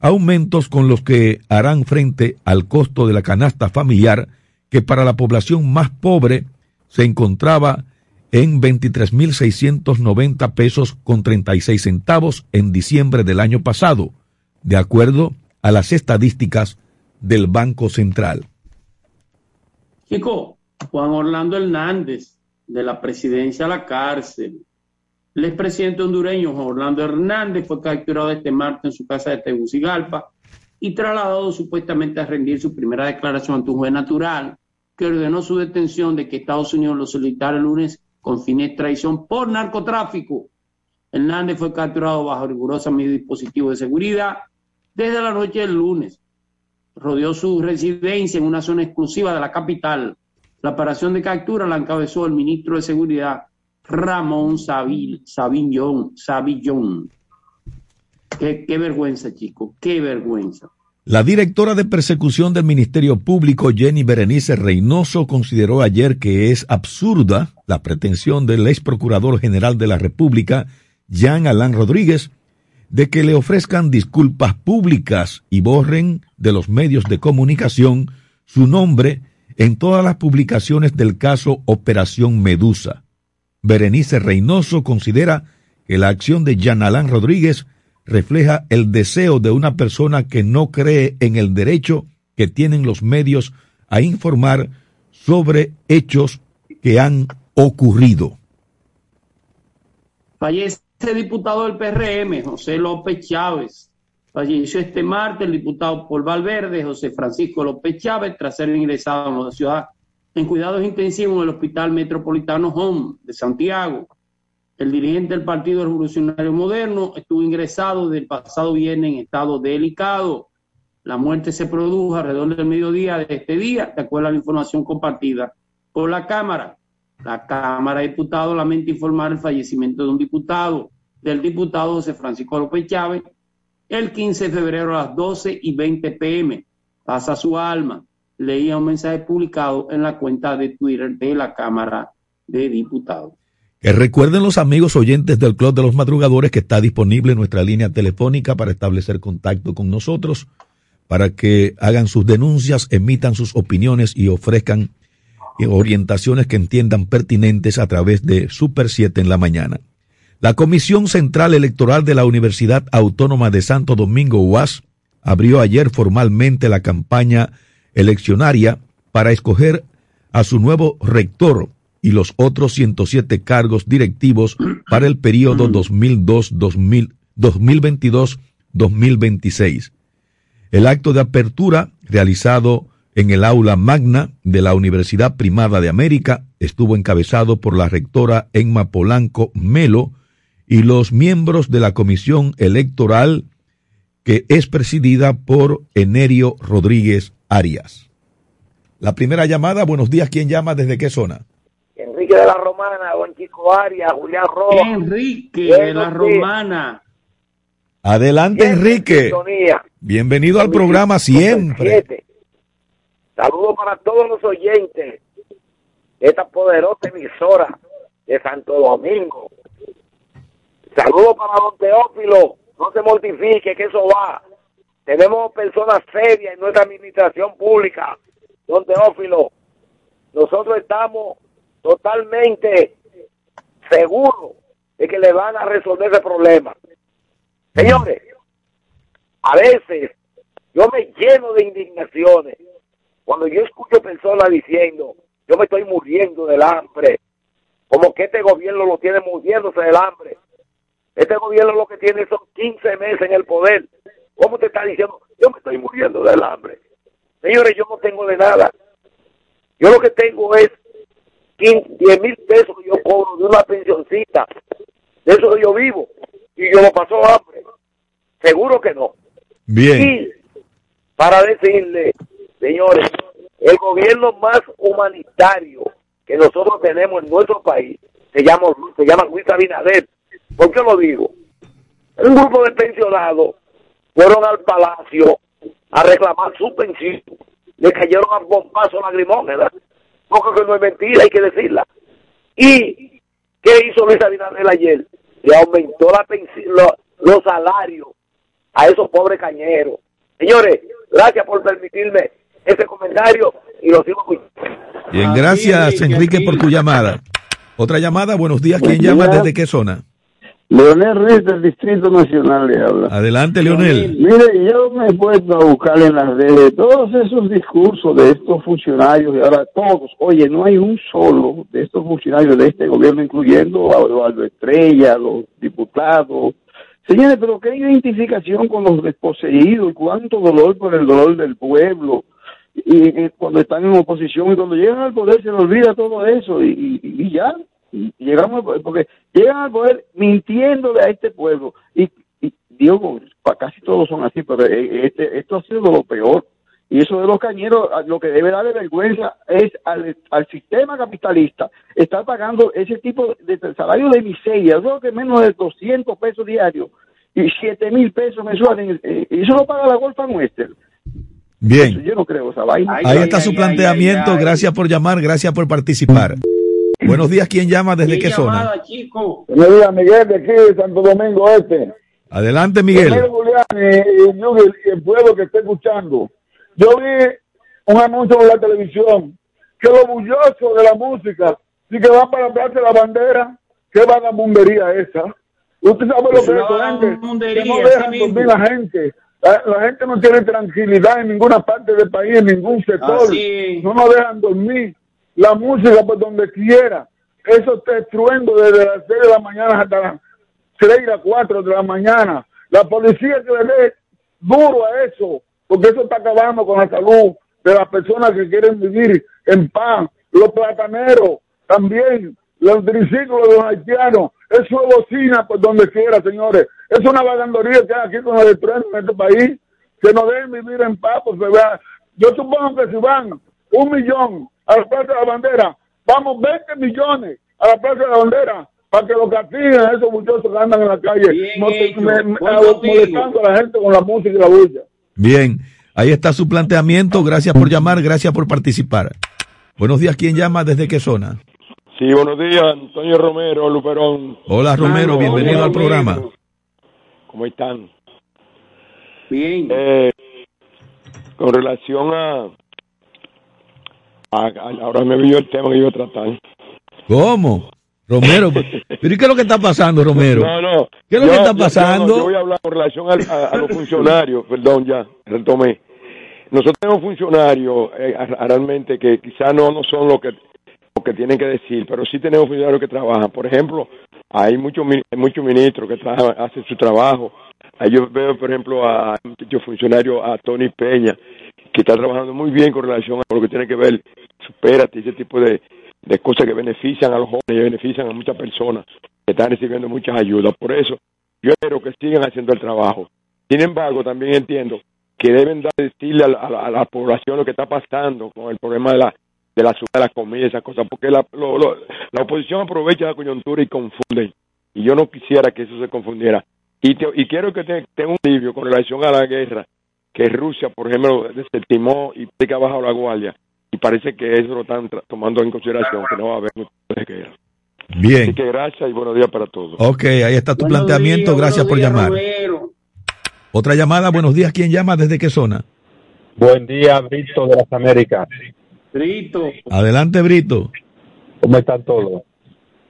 Speaker 1: aumentos con los que harán frente al costo de la canasta familiar que para la población más pobre se encontraba en 23.690 pesos con 36 centavos en diciembre del año pasado, de acuerdo a las estadísticas del Banco Central.
Speaker 2: Chico, Juan Orlando Hernández, de la presidencia a la cárcel. El expresidente hondureño Juan Orlando Hernández fue capturado este martes en su casa de Tegucigalpa y trasladado supuestamente a rendir su primera declaración ante un juez natural que ordenó su detención de que Estados Unidos lo solicitara el lunes con fines de traición por narcotráfico. Hernández fue capturado bajo rigurosa dispositivo de seguridad desde la noche del lunes. Rodeó su residencia en una zona exclusiva de la capital. La operación de captura la encabezó el ministro de Seguridad, Ramón. Savillón. Qué, qué vergüenza, chico, qué vergüenza.
Speaker 1: La directora de persecución del Ministerio Público, Jenny Berenice Reynoso, consideró ayer que es absurda la pretensión del ex procurador general de la República, Jean Alain Rodríguez, de que le ofrezcan disculpas públicas y borren de los medios de comunicación su nombre en todas las publicaciones del caso Operación Medusa. Berenice Reynoso considera que la acción de Jean Alain Rodríguez refleja el deseo de una persona que no cree en el derecho que tienen los medios a informar sobre hechos que han ocurrido.
Speaker 2: Fallece diputado del PRM, José López Chávez. Falleció este martes el diputado Paul Valverde, José Francisco López Chávez, tras ser ingresado en la ciudad en cuidados intensivos en el Hospital Metropolitano Home de Santiago. El dirigente del Partido Revolucionario Moderno estuvo ingresado desde el pasado viernes en estado delicado. La muerte se produjo alrededor del mediodía de este día, de acuerdo a la información compartida por la Cámara. La Cámara de Diputados lamenta informar el fallecimiento de un diputado, del diputado José Francisco López Chávez, el 15 de febrero a las 12 y 20 pm. Pasa su alma. Leía un mensaje publicado en la cuenta de Twitter de la Cámara de Diputados.
Speaker 1: Que recuerden los amigos oyentes del Club de los Madrugadores que está disponible nuestra línea telefónica para establecer contacto con nosotros, para que hagan sus denuncias, emitan sus opiniones y ofrezcan orientaciones que entiendan pertinentes a través de Super 7 en la mañana. La Comisión Central Electoral de la Universidad Autónoma de Santo Domingo UAS abrió ayer formalmente la campaña eleccionaria para escoger a su nuevo rector y los otros 107 cargos directivos para el periodo 2022-2026. El acto de apertura, realizado en el aula magna de la Universidad Primada de América, estuvo encabezado por la rectora Emma Polanco Melo y los miembros de la comisión electoral que es presidida por Enerio Rodríguez Arias. La primera llamada, buenos días, ¿quién llama? ¿Desde qué zona?
Speaker 6: Enrique de la Romana, don Chico Arias, Julián Rojas.
Speaker 2: Enrique de la Romana.
Speaker 1: Adelante, Enrique. Bienvenido al programa siempre.
Speaker 6: Saludos para todos los oyentes de esta poderosa emisora de Santo Domingo. Saludos para don Teófilo. No se mortifique, que eso va. Tenemos personas serias en nuestra administración pública. Don Teófilo, nosotros estamos totalmente seguros de que le van a resolver ese problema. Señores, a veces yo me lleno de indignaciones cuando yo escucho personas diciendo, yo me estoy muriendo del hambre, como que este gobierno lo tiene muriéndose del hambre. Este gobierno lo que tiene son 15 meses en el poder. ¿Cómo te está diciendo? Yo me estoy muriendo del hambre. Señores, yo no tengo de nada. Yo lo que tengo es 10 mil pesos que yo cobro de una pensioncita. De eso que yo vivo. Y yo no paso hambre. Seguro que no.
Speaker 1: Bien.
Speaker 6: Y para decirle, señores, el gobierno más humanitario que nosotros tenemos en nuestro país se llama, se llama Luis Abinader. ¿Por qué lo digo? Un grupo de pensionados fueron al palacio a reclamar su pensión. Le cayeron a bombazo lagrimógenas. Porque no es mentira, hay que decirla. ¿Y qué hizo Luis Abinader ayer? Le aumentó la pensión, los salarios a esos pobres cañeros. Señores, gracias por permitirme ese comentario y lo sigo
Speaker 1: Bien, gracias Enrique por tu llamada. Otra llamada, buenos días, ¿quién llama? ¿Desde qué zona?
Speaker 7: Leonel Ruiz del Distrito Nacional le habla.
Speaker 1: Adelante, Leonel.
Speaker 7: Mire, yo me he puesto a buscar en las redes todos esos discursos de estos funcionarios y ahora todos, oye, no hay un solo de estos funcionarios de este gobierno, incluyendo a Eduardo Estrella, los diputados. Señores, pero qué identificación con los desposeídos, cuánto dolor por el dolor del pueblo y, cuando están en oposición y cuando llegan al poder se les olvida todo eso y, y, ya llegamos porque llegan al poder mintiéndole a este pueblo y, digo casi todos son así pero eh, este esto ha sido lo peor y eso de los cañeros lo que debe darle vergüenza es al, al sistema capitalista estar pagando ese tipo de, salario de miseria yo creo que menos de 200 pesos diarios y 7 mil pesos mensuales eh, y eso lo paga la Golfa Nuestra
Speaker 1: Bien.
Speaker 7: Yo no creo esa vaina.
Speaker 1: Ahí está su planteamiento. gracias por llamar, gracias por participar. Buenos días, ¿quién llama? ¿Desde qué zona?
Speaker 8: Buenos días, Miguel, de aquí de Santo Domingo Este.
Speaker 1: Adelante, Miguel.
Speaker 8: Julián y, el pueblo que está escuchando. Yo vi un anuncio en la televisión que lo bulloso de la música, si que van para de la Bandera, qué vagabundería esa. Usted sabe lo que es gente, no dejan dormir la gente la, gente no tiene tranquilidad en ninguna parte del país, en ningún sector. No nos dejan dormir. La música por donde quiera. Eso está destruyendo desde las 6 de la mañana hasta las 3 y las 4 de la mañana. La policía que le dé duro a eso, porque eso está acabando con la salud de las personas que quieren vivir en paz. Los plataneros también, los triciclos de los haitianos, eso es bocina por donde quiera, señores. Es una vagandoría que hay aquí con el tren en este país, que no deben vivir en paz, pues vea. Yo supongo que si van un millón a la Plaza de la Bandera, vamos 20 millones a la Plaza de la Bandera para que lo castiguen a esos muchachos que andan en la calle, molestando a la gente con la música y la bulla.
Speaker 1: Bien, ahí está su planteamiento. Gracias por llamar, gracias por participar. Buenos días, ¿quién llama? ¿Desde qué zona?
Speaker 9: Sí, buenos días, Antonio Romero, Luperón.
Speaker 1: Hola Romero, bienvenido al programa.
Speaker 9: ¿Cómo están?
Speaker 2: Bien.
Speaker 9: Eh, con relación a, Ahora me vio el tema que iba a tratar.
Speaker 1: ¿Cómo? Romero, *laughs* ¿pero y qué es lo que está pasando, Romero?
Speaker 9: No, no.
Speaker 1: ¿Qué es lo que está pasando?
Speaker 9: Yo, voy a hablar con relación a, los funcionarios, *laughs* perdón, ya, retomé. Nosotros tenemos funcionarios eh, realmente que quizás no, no son lo que que tienen que decir, pero sí tenemos funcionarios que trabajan. Por ejemplo, hay muchos muchos ministros que hacen su trabajo. Ahí yo veo, por ejemplo, a muchos funcionario, a Tony Peña, que está trabajando muy bien con relación a lo que tiene que ver, supérate, ese tipo de, de cosas que benefician a los jóvenes y benefician a muchas personas que están recibiendo muchas ayudas. Por eso, yo espero que sigan haciendo el trabajo. Sin embargo, también entiendo que deben dar, decirle a la, a la población lo que está pasando con el problema de la de la de la comida, esas cosas, porque la, lo, la oposición aprovecha la coyuntura y confunde. Y yo no quisiera que eso se confundiera. Y, te, y quiero que te, tenga un alivio con relación a la guerra, que Rusia, por ejemplo, desestimó y que ha bajado la guardia. Y parece que eso lo están tomando en consideración, que no va a haber guerra.
Speaker 1: Bien.
Speaker 9: Así que gracias y buenos días para todos.
Speaker 1: Ok, ahí está tu
Speaker 2: Buenos
Speaker 1: planteamiento.
Speaker 2: días,
Speaker 1: gracias por
Speaker 2: días,
Speaker 1: llamar.
Speaker 2: Romero.
Speaker 1: Otra llamada. Buenos días. ¿Quién llama? ¿Desde qué zona?
Speaker 10: Buen día, Brito de las Américas.
Speaker 2: Brito,
Speaker 1: Adelante, Brito.
Speaker 10: ¿Cómo están todos?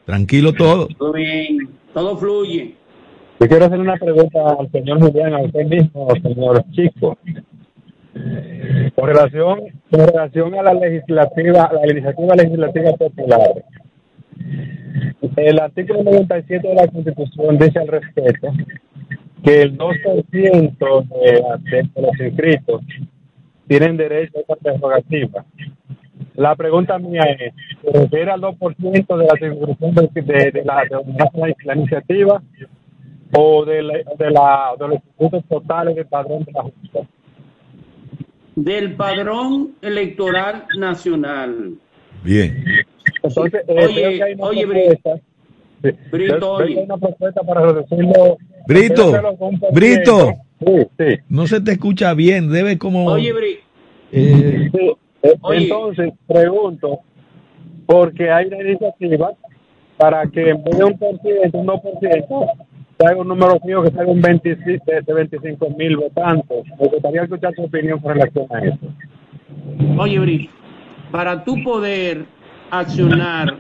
Speaker 1: Tranquilo todo.
Speaker 2: todo bien, todo fluye.
Speaker 10: Yo quiero hacer una pregunta al señor Julián, a usted mismo, señor Chico. Con relación, con relación a la legislativa, la iniciativa legislativa popular. El artículo 97 de la Constitución dice al respecto que el 2% de, de los inscritos tienen derecho a esa prerrogativa. La pregunta mía es, ¿se refiere al 2% de la de, de, de de la iniciativa o de, la, de, la, de los institutos totales del padrón de la justicia?
Speaker 2: Del padrón electoral nacional.
Speaker 1: Bien.
Speaker 10: Entonces, eh,
Speaker 2: Oye,
Speaker 10: veo que hay una
Speaker 2: oye,
Speaker 10: propuesta. sí,
Speaker 2: Brito,
Speaker 10: veo- veo que
Speaker 2: oye.
Speaker 10: hay una propuesta para reducirlo.
Speaker 1: Brito, Brito.
Speaker 10: ciento. Sí, sí.
Speaker 1: No se te escucha bien. Debe como.
Speaker 2: Oye, Bri-
Speaker 1: eh,
Speaker 10: Sí, eh,
Speaker 2: Oye.
Speaker 10: Entonces, pregunto, porque hay una iniciativa para que en vez de un por ciento, un 2%, haga un número fijo que haga un 25 de 25 mil votantes. Me gustaría escuchar su opinión con relación a eso.
Speaker 2: Oye, Brito, para tú poder accionar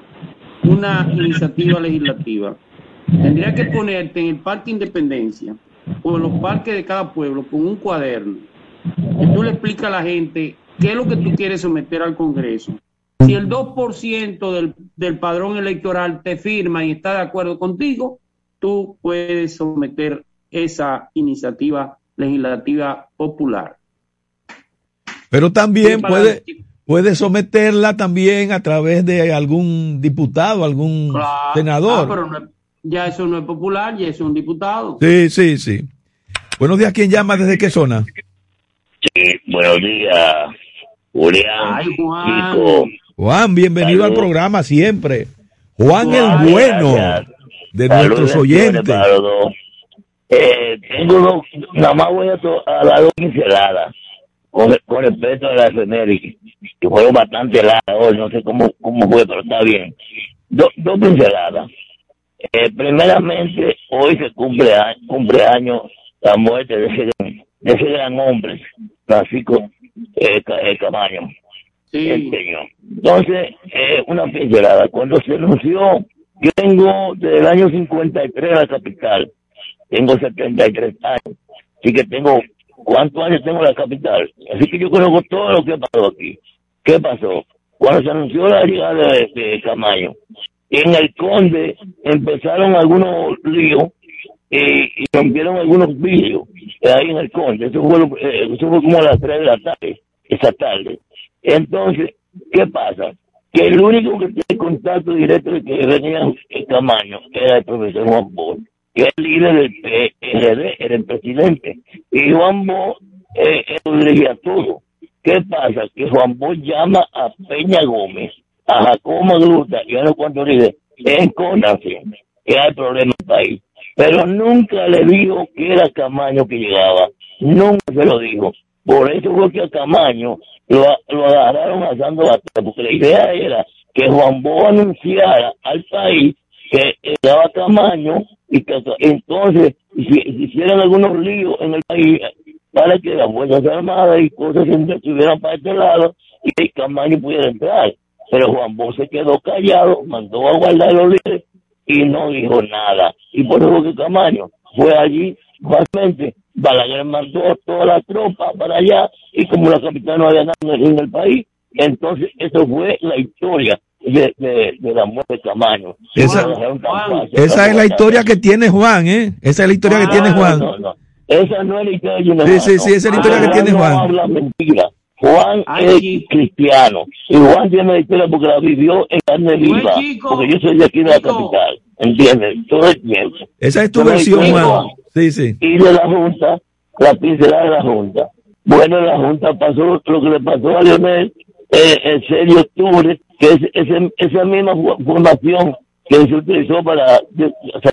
Speaker 2: una iniciativa legislativa, tendría que ponerte en el Parque Independencia o en los parques de cada pueblo con un cuaderno y tú le explicas a la gente qué es lo que tú quieres someter al Congreso. Si el 2% del, del padrón electoral te firma y está de acuerdo contigo, tú puedes someter esa iniciativa legislativa popular.
Speaker 1: pero también puede, puede someterla también a través de algún diputado, algún
Speaker 2: Claro.
Speaker 1: senador.
Speaker 2: Ah, pero no ya eso no es popular, ya es un diputado.
Speaker 1: Sí, sí, sí. Buenos días. ¿Quién llama? ¿Desde qué zona?
Speaker 11: Sí, buenos días, Julián,
Speaker 2: Ay, Juan.
Speaker 11: Chico.
Speaker 1: Juan, bienvenido
Speaker 11: Salud.
Speaker 1: al programa siempre. Juan
Speaker 11: Juan,
Speaker 1: el bueno
Speaker 11: gracias.
Speaker 1: De
Speaker 11: Saludos,
Speaker 1: nuestros oyentes.
Speaker 11: para los dos. Eh, tengo dos, nada más voy a, to- a dar dos pinceladas con, con respecto a las efemérides, que fueron bastante largas hoy, no sé cómo, cómo fue, pero está bien. Do- dos pinceladas. Eh, primeramente, hoy se cumple, a- cumple años la muerte de ese, gran- de ese gran hombre, Francisco eh, eh, Camaño.
Speaker 2: Sí.
Speaker 11: el señor. Entonces, eh, una pincelada. Cuando se anunció, yo tengo desde el año 53 en la capital, tengo 73 años, así que tengo, ¿cuántos años tengo en la capital? Así que yo conozco todo lo que pasado aquí. ¿Qué pasó? Cuando se anunció la llegada de, de Camayo, en el Conde empezaron algunos líos eh, y rompieron algunos vidrios eh, ahí en el Conde. Eso fue, eh, eso fue como a las 3 de la tarde, esa tarde. Entonces, ¿qué pasa? Que el único que tiene contacto directo de que venía el tamaño era el profesor Juan Bosch, que es el líder del PRD, era el presidente. Y Juan Bosch eh, dirigía todo. ¿Qué pasa? Que Juan Bosch llama a Peña Gómez, a Jacobo Magluta y a los cuantos líderes en que hay problema en el país. Pero nunca le dijo que era Camaño que llegaba. Nunca se lo dijo. Por eso fue que a Camaño lo, lo agarraron asando batalla, porque la idea era que Juan Bo anunciara al país que daba Camaño y que entonces si, hicieran algunos líos en el país para que las Fuerzas Armadas y cosas se estuvieran para este lado y Camaño pudiera entrar. Pero Juan Bo se quedó callado, mandó a guardar los líderes y no dijo nada. Y por eso que Camaño fue allí, fácilmente, Balaguer mandó toda la tropa para allá y como la capital no había nada en el país, entonces eso fue la historia de, de, de la muerte de Camaño.
Speaker 1: Esa-
Speaker 11: fácil.
Speaker 1: Esa es la historia que tiene Juan, ¿eh? Esa es la historia que tiene
Speaker 11: No,
Speaker 1: Juan.
Speaker 11: no, no. Esa no es la historia de Juan.
Speaker 1: Sí, sí, sí, esa es la historia que tiene
Speaker 11: no
Speaker 1: Juan.
Speaker 11: habla mentira. Juan
Speaker 2: Ay,
Speaker 11: es cristiano. Y Juan tiene la historia porque la vivió en carne
Speaker 2: Buen
Speaker 11: viva.
Speaker 2: chico.
Speaker 11: Porque yo soy de aquí de la
Speaker 2: Chico.
Speaker 11: capital. ¿Entiendes? Todo el tiempo.
Speaker 1: Esa es tu versión. Juan. Sí, sí.
Speaker 11: Y de la Junta, la pincelada de la Junta. Bueno, la Junta pasó lo que le pasó a Leonel eh, 6 de octubre, que es ese- esa misma fundación que se utilizó para,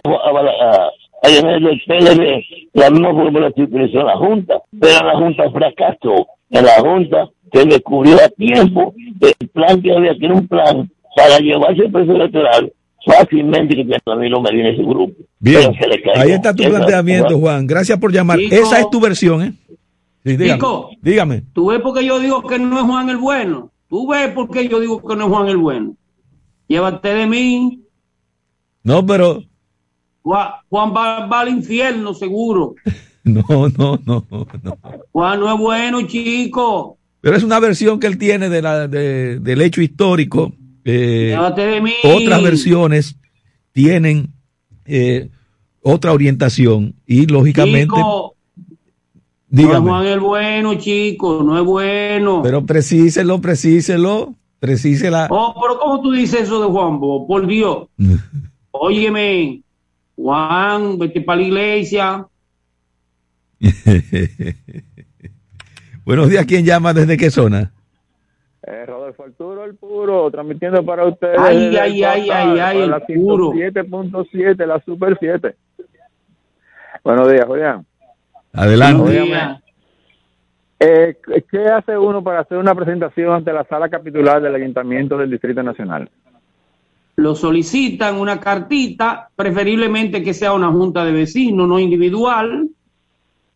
Speaker 11: para, llenar el PLD, la misma fórmula se utilizó en la Junta, pero la Junta fracasó. En la Junta se descubrió a tiempo que el plan que había, que era un plan para llevarse el precio electoral fácilmente que Danilo Medina y su grupo.
Speaker 1: Bien,
Speaker 11: Pero se le cayó.
Speaker 1: ahí está tu
Speaker 11: Esa-
Speaker 1: planteamiento, Juan. Gracias por llamar. Esa es tu versión, ¿eh? Sí, dígame.
Speaker 2: Chico.
Speaker 1: dígame.
Speaker 2: Tú ves por qué yo digo que no es Juan el bueno. Tú ves por qué yo digo que no es Juan el bueno. Llévate de mí.
Speaker 1: No, pero
Speaker 2: Juan, Juan va, va al infierno, seguro. *laughs*
Speaker 1: no, no, no, no.
Speaker 2: Juan no es bueno, chico.
Speaker 1: Pero es una versión que él tiene de la, de- del hecho histórico. Eh, otras versiones tienen eh, otra orientación y lógicamente,
Speaker 2: Chico, no es
Speaker 1: dígame,
Speaker 2: Juan el bueno, chico. No es bueno.
Speaker 1: pero precíselo, precíselo, precísela.
Speaker 2: Oh, pero ¿cómo tú dices eso de Juan Bo? Por Dios. *laughs* Óyeme, Juan, vete para la iglesia. *laughs*
Speaker 1: Buenos días, ¿quién llama? ¿Desde qué zona?
Speaker 12: El Puro, transmitiendo para ustedes.
Speaker 2: Ay,
Speaker 12: desde
Speaker 2: ay, ay,
Speaker 12: Portal,
Speaker 2: ay, ay,
Speaker 12: por
Speaker 2: el
Speaker 12: la
Speaker 2: Puro.
Speaker 12: 107.7, la Super 7. Buenos días, Julián.
Speaker 1: Adelante.
Speaker 12: Eh, ¿Qué hace uno para hacer una presentación ante la sala capitular del Ayuntamiento del Distrito Nacional?
Speaker 2: Lo solicitan una cartita, preferiblemente que sea una junta de vecinos, no individual,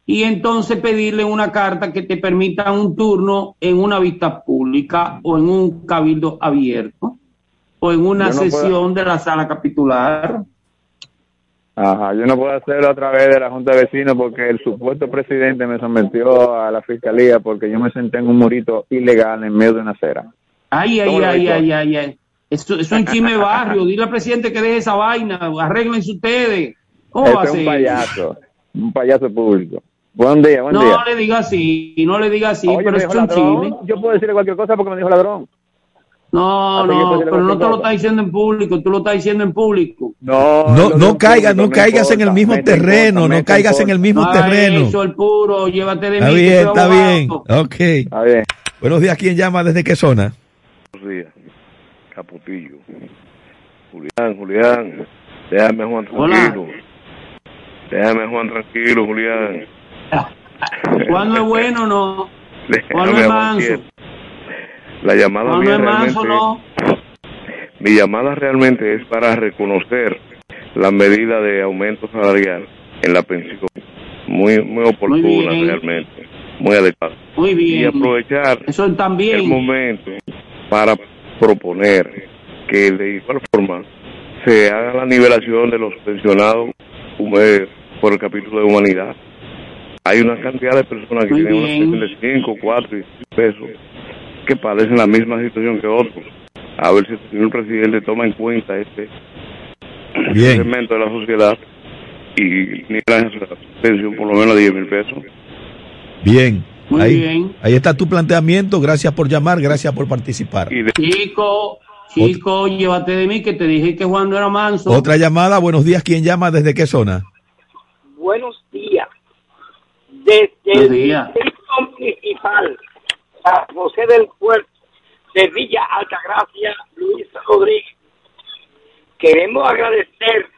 Speaker 2: y entonces pedirle una carta que te permita un turno en una vista pública o en un cabildo abierto o en una
Speaker 12: puedo-
Speaker 2: sesión de la sala capitular.
Speaker 12: Ajá, yo no puedo hacerlo a través de la Junta de Vecinos porque el supuesto presidente me sometió a la fiscalía porque yo me senté en un murito ilegal en medio de una acera.
Speaker 2: Ay, ay,
Speaker 12: ¿Cómo lo
Speaker 2: ay, ay, ay, ay. Eso es un chisme barrio. Dile al presidente que deje esa vaina. Arréglense ustedes. ¿Cómo va a
Speaker 12: Este es un
Speaker 2: ser?
Speaker 12: payaso, un payaso público. Buen día, buen
Speaker 2: No
Speaker 12: día.
Speaker 2: le diga así, no le diga así,
Speaker 12: Oye,
Speaker 2: pero es un chisme.
Speaker 12: Yo puedo decirle cualquier cosa porque me dijo ladrón.
Speaker 2: No,
Speaker 12: Así
Speaker 2: no, pero no te lo estás diciendo en público, tú lo estás diciendo en público.
Speaker 12: No,
Speaker 1: No, no caigas, no caigas en el mismo terreno, no caigas en el mismo
Speaker 2: No
Speaker 1: terreno.
Speaker 2: eso, el puro, llévate de
Speaker 1: Está
Speaker 2: mí.
Speaker 1: bien, está
Speaker 2: abogado.
Speaker 1: bien. Ok.
Speaker 12: Está bien.
Speaker 1: Buenos días, ¿quién llama? ¿Desde qué zona?
Speaker 13: Buenos días, Caputillo. Julián, Julián, déjame Juan
Speaker 2: Hola.
Speaker 13: tranquilo. Déjame a Juan tranquilo, Julián. *laughs*
Speaker 2: Juan no es bueno, no. Juan no
Speaker 13: Déjame
Speaker 2: es manso.
Speaker 13: La llamada mía
Speaker 2: es manso, no.
Speaker 13: mi llamada realmente es para reconocer la medida de aumento salarial en la pensión. Muy, muy oportuna realmente, muy adecuada.
Speaker 2: Muy
Speaker 13: Y
Speaker 2: bien.
Speaker 13: aprovechar
Speaker 2: Eso también.
Speaker 13: el momento para proponer que de igual forma se haga la nivelación de los pensionados eh, por el capítulo de humanidad. Hay una cantidad de personas que
Speaker 2: Muy
Speaker 13: tienen
Speaker 2: bien.
Speaker 13: unos 5, 4 y 6 pesos que padecen la misma situación que otros. A ver si el señor presidente toma en cuenta este
Speaker 1: Bien.
Speaker 13: segmento de la sociedad y nivela esa pensión por lo menos a 10 mil pesos.
Speaker 1: Bien.
Speaker 2: Muy
Speaker 1: ahí,
Speaker 2: bien.
Speaker 1: ahí está tu planteamiento. Gracias por llamar, gracias por participar.
Speaker 2: Chico, chico, llévate de mí que te dije que Juan no era manso.
Speaker 1: Otra llamada. Buenos días, ¿quién llama? ¿Desde qué zona?
Speaker 6: Buenos días. Desde el distrito municipal San José del Puerto de Villa Altagracia, Luis Rodríguez, queremos agradecer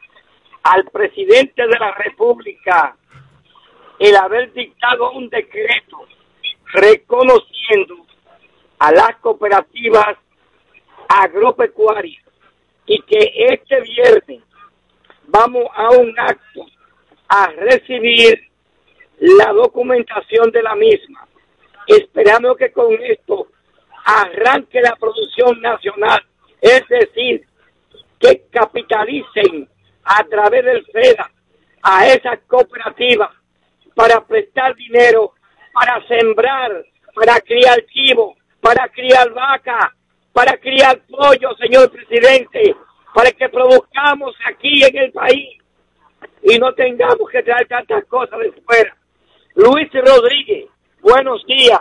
Speaker 6: al presidente de la República el haber dictado un decreto reconociendo a las cooperativas agropecuarias y que este viernes vamos a un acto a recibir la documentación de la misma. Esperamos que con esto arranque la producción nacional, es decir, que capitalicen a través del FEDA a esas cooperativas para prestar dinero, para sembrar, para criar chivo, para criar vaca, para criar pollo, señor presidente, para que produzcamos aquí en el país y no tengamos que traer tantas cosas de fuera. Luis Rodríguez, buenos días.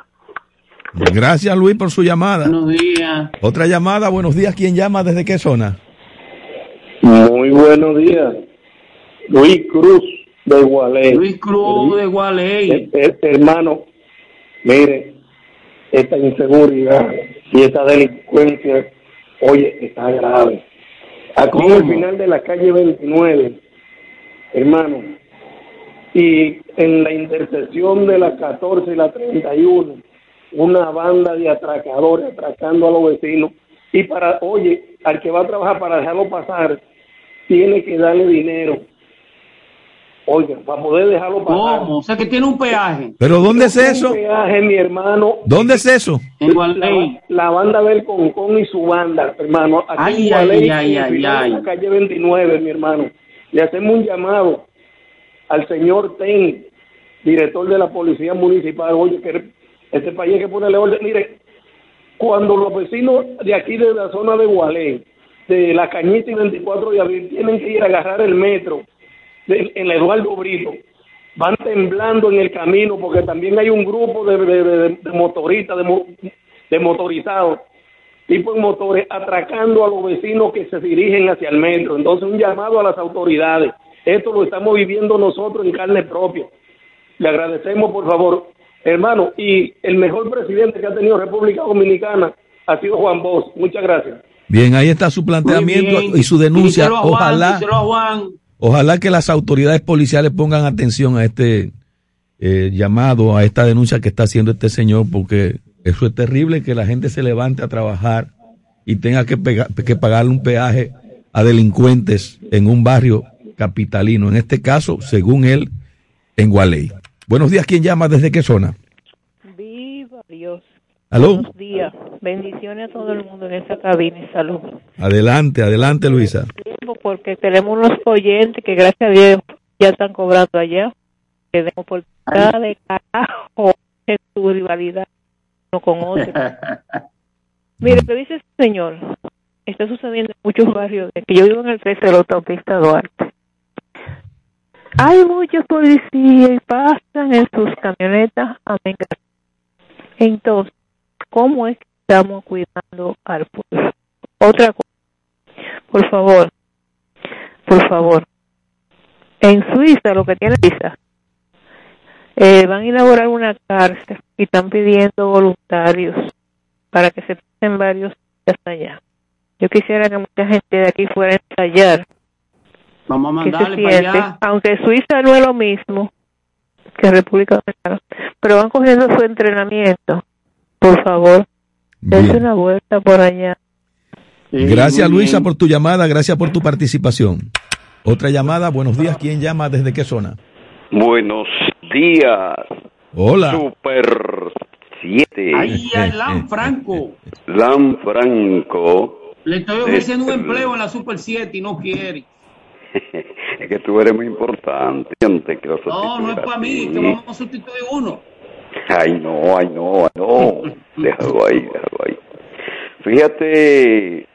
Speaker 1: Gracias, Luis, por su llamada.
Speaker 2: Buenos días.
Speaker 1: Otra llamada. Buenos días, ¿quién llama? ¿Desde qué zona?
Speaker 14: Muy buenos días. Luis Cruz de Gualey.
Speaker 2: Luis Cruz de Gualey.
Speaker 14: Eh, eh, hermano, mire, esta inseguridad y esta delincuencia, oye, está grave. Aquí al final de la calle 29, hermano, y en la intersección de la 14 y la 31, una banda de atracadores atracando a los vecinos. Y para, oye, al que va a trabajar para dejarlo pasar, tiene que darle dinero. Oye, para poder dejarlo pasar.
Speaker 2: ¿Cómo? O sea que tiene un peaje.
Speaker 1: ¿Pero dónde es eso?
Speaker 14: Un peaje, mi hermano.
Speaker 1: ¿Dónde es eso?
Speaker 2: En
Speaker 14: La,
Speaker 2: Gualey.
Speaker 14: la banda del Concón y su banda, hermano. Aquí
Speaker 2: Ay,
Speaker 14: en Gualey,
Speaker 2: ay,
Speaker 14: en
Speaker 2: ay, ay.
Speaker 14: la calle 29, mi hermano. Le hacemos un llamado al señor Ten, director de la Policía Municipal. Oye, que este país hay que ponerle orden. Mire, cuando los vecinos de aquí, de la zona de Gualey, de la Cañita y 24 de abril, tienen que ir a agarrar el metro de- en Eduardo Brito, van temblando en el camino porque también hay un grupo de, de- motoristas, de, mo- de motorizados, tipo en motores, atracando a los vecinos que se dirigen hacia el metro. Entonces, un llamado a las autoridades. Esto lo estamos viviendo nosotros en carne propia. Le agradecemos, por favor, hermano, y el mejor presidente que ha tenido República Dominicana ha sido Juan Bosch. Muchas gracias.
Speaker 1: Bien, ahí está su planteamiento y su denuncia.
Speaker 2: Juan,
Speaker 1: Ojalá,
Speaker 2: Juan.
Speaker 1: ojalá que las autoridades policiales pongan atención a este eh, llamado, a esta denuncia que está haciendo este señor, porque eso es terrible que la gente se levante a trabajar y tenga que, pega- que pagarle un peaje a delincuentes en un barrio capitalino. En este caso, según él, en Gualey. Buenos días, ¿quién llama? ¿Desde qué zona?
Speaker 15: Viva Dios.
Speaker 1: ¿Aló?
Speaker 15: Buenos días. Bendiciones a todo el mundo en esta cabina y salud.
Speaker 1: Adelante, adelante, Luisa.
Speaker 15: Porque tenemos unos oyentes que gracias a Dios ya están cobrando allá. Que den oportunidad de carajo en su rivalidad uno con otro. *laughs* Mire, lo dice este señor. Está sucediendo en muchos barrios. De que yo vivo en el 13 de la autopista Duarte. Hay muchos policías y pasan en sus camionetas a vengar. Entonces, ¿cómo es que estamos cuidando al pueblo? Otra cosa, por favor, por favor, en Suiza, lo que tiene Suiza, eh, van a inaugurar una cárcel y están pidiendo voluntarios para que se pasen varios días allá. Yo quisiera que mucha gente de aquí fuera a ensayar
Speaker 2: Vamos a
Speaker 15: que se
Speaker 2: mandarle para
Speaker 15: siente,
Speaker 2: allá.
Speaker 15: aunque Suiza no es lo mismo que República Dominicana, pero van cogiendo su entrenamiento. Por favor, dense una vuelta por allá.
Speaker 1: Gracias, Luisa, por tu llamada. Gracias por tu participación. Otra llamada. Buenos días. ¿Quién llama? ¿Desde qué zona?
Speaker 16: Buenos días.
Speaker 1: Hola.
Speaker 16: Super 7.
Speaker 2: Ay, ay, Lan Franco.
Speaker 16: Lan Franco.
Speaker 2: Le estoy ofreciendo un empleo en la Super 7 y no quiere. *laughs*
Speaker 16: Es que tú eres muy importante. No
Speaker 2: No, no es para mí, que vamos a sustituir uno.
Speaker 16: Ay, no, ay, no, ay, no. Déjalo ahí, déjalo ahí. Fíjate,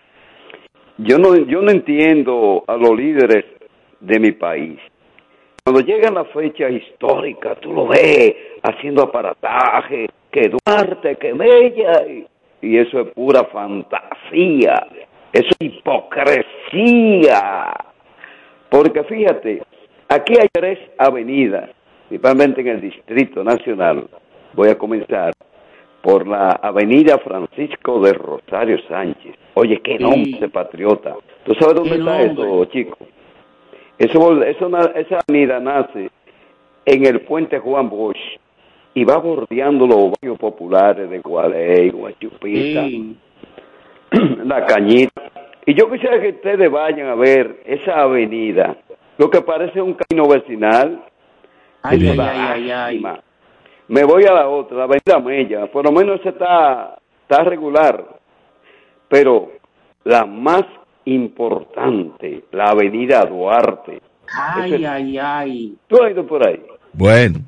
Speaker 16: yo no, yo no entiendo a los líderes de mi país. Cuando llegan las fechas históricas, tú lo ves haciendo aparataje, que Duarte, que Bella, y, y eso es pura fantasía, eso es hipocresía. Porque fíjate, aquí hay tres avenidas, principalmente en el Distrito Nacional. Voy a comenzar por la Avenida Francisco de Rosario Sánchez. Oye, qué
Speaker 2: Sí.
Speaker 16: nombre de patriota. ¿Tú sabes dónde está eso, chico? Eso, eso, esa avenida nace en el puente Juan Bosch y va bordeando los barrios populares de Gualey, Guachupita,
Speaker 2: Sí. *clears throat*
Speaker 16: La Cañita. Y yo quisiera que ustedes vayan a ver esa avenida, lo que parece un camino vecinal.
Speaker 2: Ay, ay, ay, ay, ay.
Speaker 16: Me voy a la otra, la avenida Mella, por lo menos esa está, está regular, pero la más importante, la avenida Duarte.
Speaker 2: Ay,
Speaker 16: Ese-
Speaker 2: ay, ay.
Speaker 16: ¿Tú has ido por ahí?
Speaker 1: Bueno,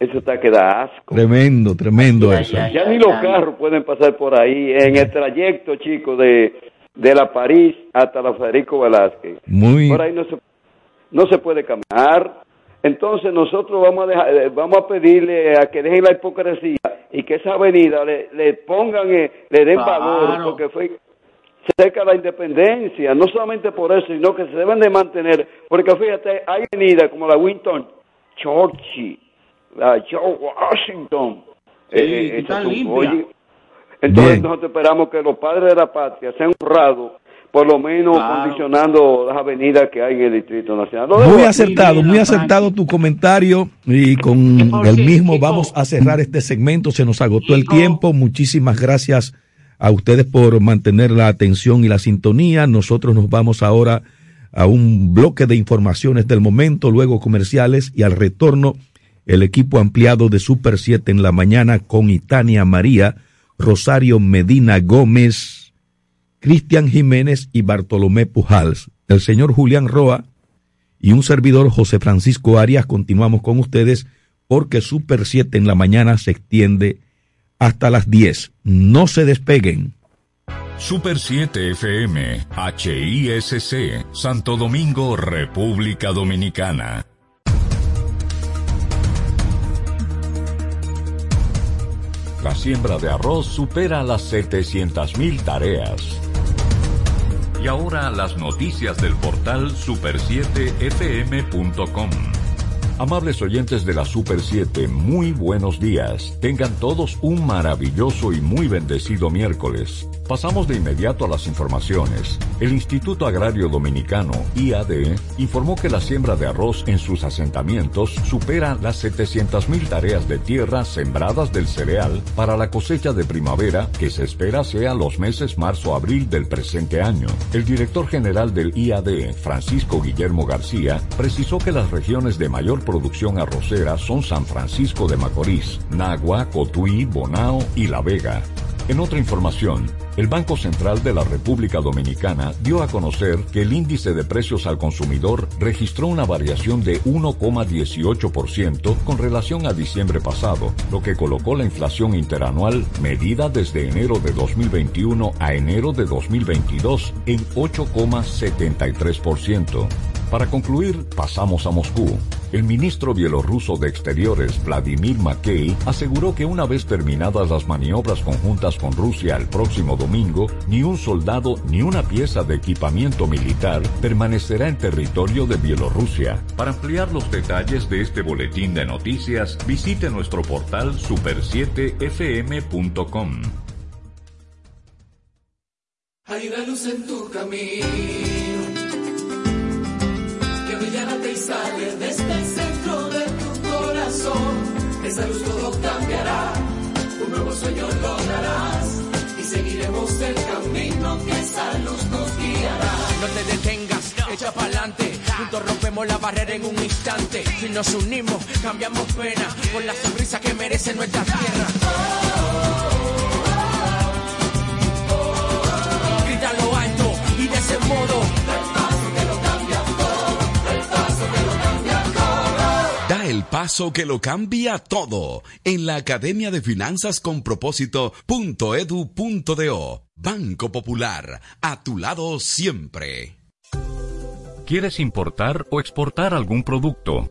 Speaker 16: Eso está que da asco.
Speaker 1: tremendo, tremendo eso.
Speaker 16: Ya ni los carros pueden pasar por ahí en el trayecto, chicos, de, de la París hasta la Federico Velázquez.
Speaker 1: Muy-
Speaker 16: Por ahí no se, no se puede caminar. Entonces nosotros vamos a dejar, eh, vamos a pedirle a que dejen la hipocresía y que esa avenida le, le pongan, eh, le den valor,
Speaker 2: Claro.
Speaker 16: porque fue cerca la independencia, no solamente por eso, sino que se deben de mantener, porque fíjate, hay avenidas como la Winston Churchill, la George Washington,
Speaker 2: Sí,
Speaker 16: eh,
Speaker 2: están limpias.
Speaker 16: Entonces
Speaker 1: Bien.
Speaker 16: nosotros esperamos que los padres de la patria sean honrados, por lo menos
Speaker 2: Claro.
Speaker 16: condicionando las avenidas que hay en el Distrito Nacional. Lo
Speaker 1: Muy acertado, muy acertado tu comentario y con el mismo vamos a cerrar este segmento. Se nos agotó el tiempo. Muchísimas gracias a ustedes por mantener la atención y la sintonía. Nosotros nos vamos ahora a un bloque de informaciones del momento, luego comerciales y al retorno el equipo ampliado de Super 7 en la mañana con Itania María, Rosario Medina Gómez, Cristian Jiménez y Bartolomé Pujals. El señor Julián Roa y un servidor José Francisco Arias continuamos con ustedes porque Super 7 en la mañana se extiende hasta las 10. No se despeguen.
Speaker 3: Super 7 FM, HISC, Santo Domingo, República Dominicana. La siembra de arroz supera las 700.000 tareas. Y ahora las noticias del portal super7fm.com. Amables oyentes de la Super 7, muy buenos días. Tengan todos un maravilloso y muy bendecido miércoles. Pasamos de inmediato a las informaciones. El Instituto Agrario Dominicano, IAD, informó que la siembra de arroz en sus asentamientos supera las 700.000 tareas de tierra sembradas del cereal para la cosecha de primavera que se espera sea los meses marzo-abril del presente año. El director general del IAD, Francisco Guillermo García, precisó que las regiones de mayor producción arrocera son San Francisco de Macorís, Nagua, Cotuí, Bonao y La Vega. En otra información, el Banco Central de la República Dominicana dio a conocer que el índice de precios al consumidor registró una variación de 1,18% con relación a diciembre pasado, lo que colocó la inflación interanual medida desde enero de 2021 a enero de 2022 en 8,73%. Para concluir, pasamos a Moscú. El ministro bielorruso de Exteriores, Vladimir Makey, aseguró que una vez terminadas las maniobras conjuntas con Rusia el próximo domingo, ni un soldado ni una pieza de equipamiento militar permanecerá en territorio de Bielorrusia. Para ampliar los detalles de este boletín de noticias, visite nuestro portal super7fm.com.
Speaker 17: Hay luz en tu camino brillará y sale desde el centro de tu corazón. Esa luz todo cambiará, un nuevo sueño lograrás y seguiremos el camino que esa luz nos guiará.
Speaker 18: No te detengas, echa pa'lante. Juntos rompemos la barrera en un instante. Si nos unimos, cambiamos pena con la sonrisa que merece nuestra tierra. Grita lo alto y de ese modo.
Speaker 19: Paso que lo cambia todo en la Academia de Finanzas con Propósito.edu.do. Banco Popular, a tu lado siempre.
Speaker 3: ¿Quieres importar o exportar algún producto?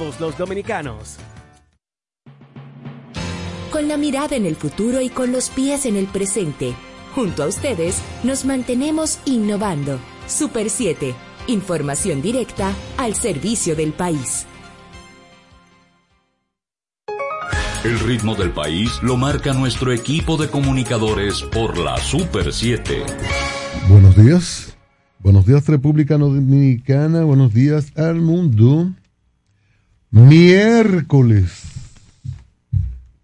Speaker 20: los dominicanos.
Speaker 21: Con la mirada en el futuro y con los pies en el presente, junto a ustedes nos mantenemos innovando. Super 7, información directa al servicio del país.
Speaker 3: El ritmo del país lo marca nuestro equipo de comunicadores por la Super 7.
Speaker 22: Buenos días. Buenos días República Dominicana. Buenos días al mundo. Miércoles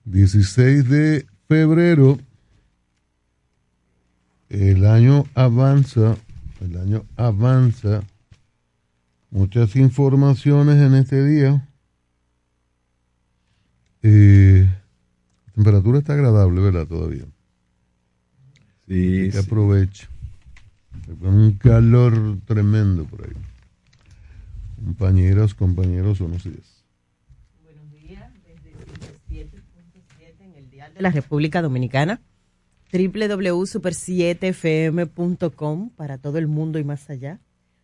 Speaker 22: 16 de febrero. El año avanza. El año avanza. Muchas informaciones en este día. Eh, la temperatura está agradable, ¿verdad? Todavía.
Speaker 1: Sí.
Speaker 22: Que aproveche. Con un calor tremendo por ahí. Compañeras, compañeros, buenos días.
Speaker 23: De la República Dominicana, www.super7fm.com para todo el mundo y más allá.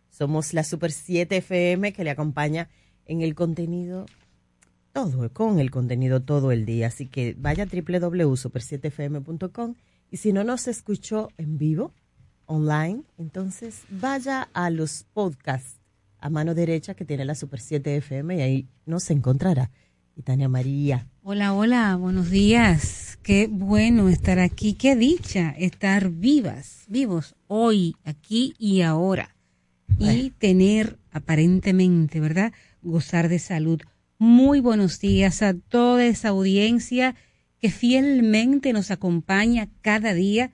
Speaker 23: Somos la Super 7 FM que le acompaña en el contenido todo, con el contenido todo el día. Así que vaya a www.super7fm.com y si no nos escuchó en vivo, online, entonces vaya a los podcasts a mano derecha que tiene la Super 7 FM y ahí nos encontrará. Y Tania María.
Speaker 24: Hola, hola, buenos días. Qué bueno estar aquí, qué dicha estar vivas, vivos hoy, aquí y ahora. Y tener aparentemente, ¿verdad? Gozar de salud. Muy buenos días a toda esa audiencia que fielmente nos acompaña cada día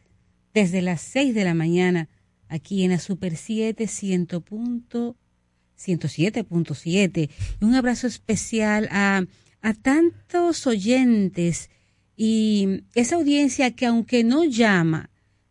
Speaker 24: desde las 6 de la mañana aquí en la Super 7 107.7. Un abrazo especial a a tantos oyentes y esa audiencia que aunque no llama,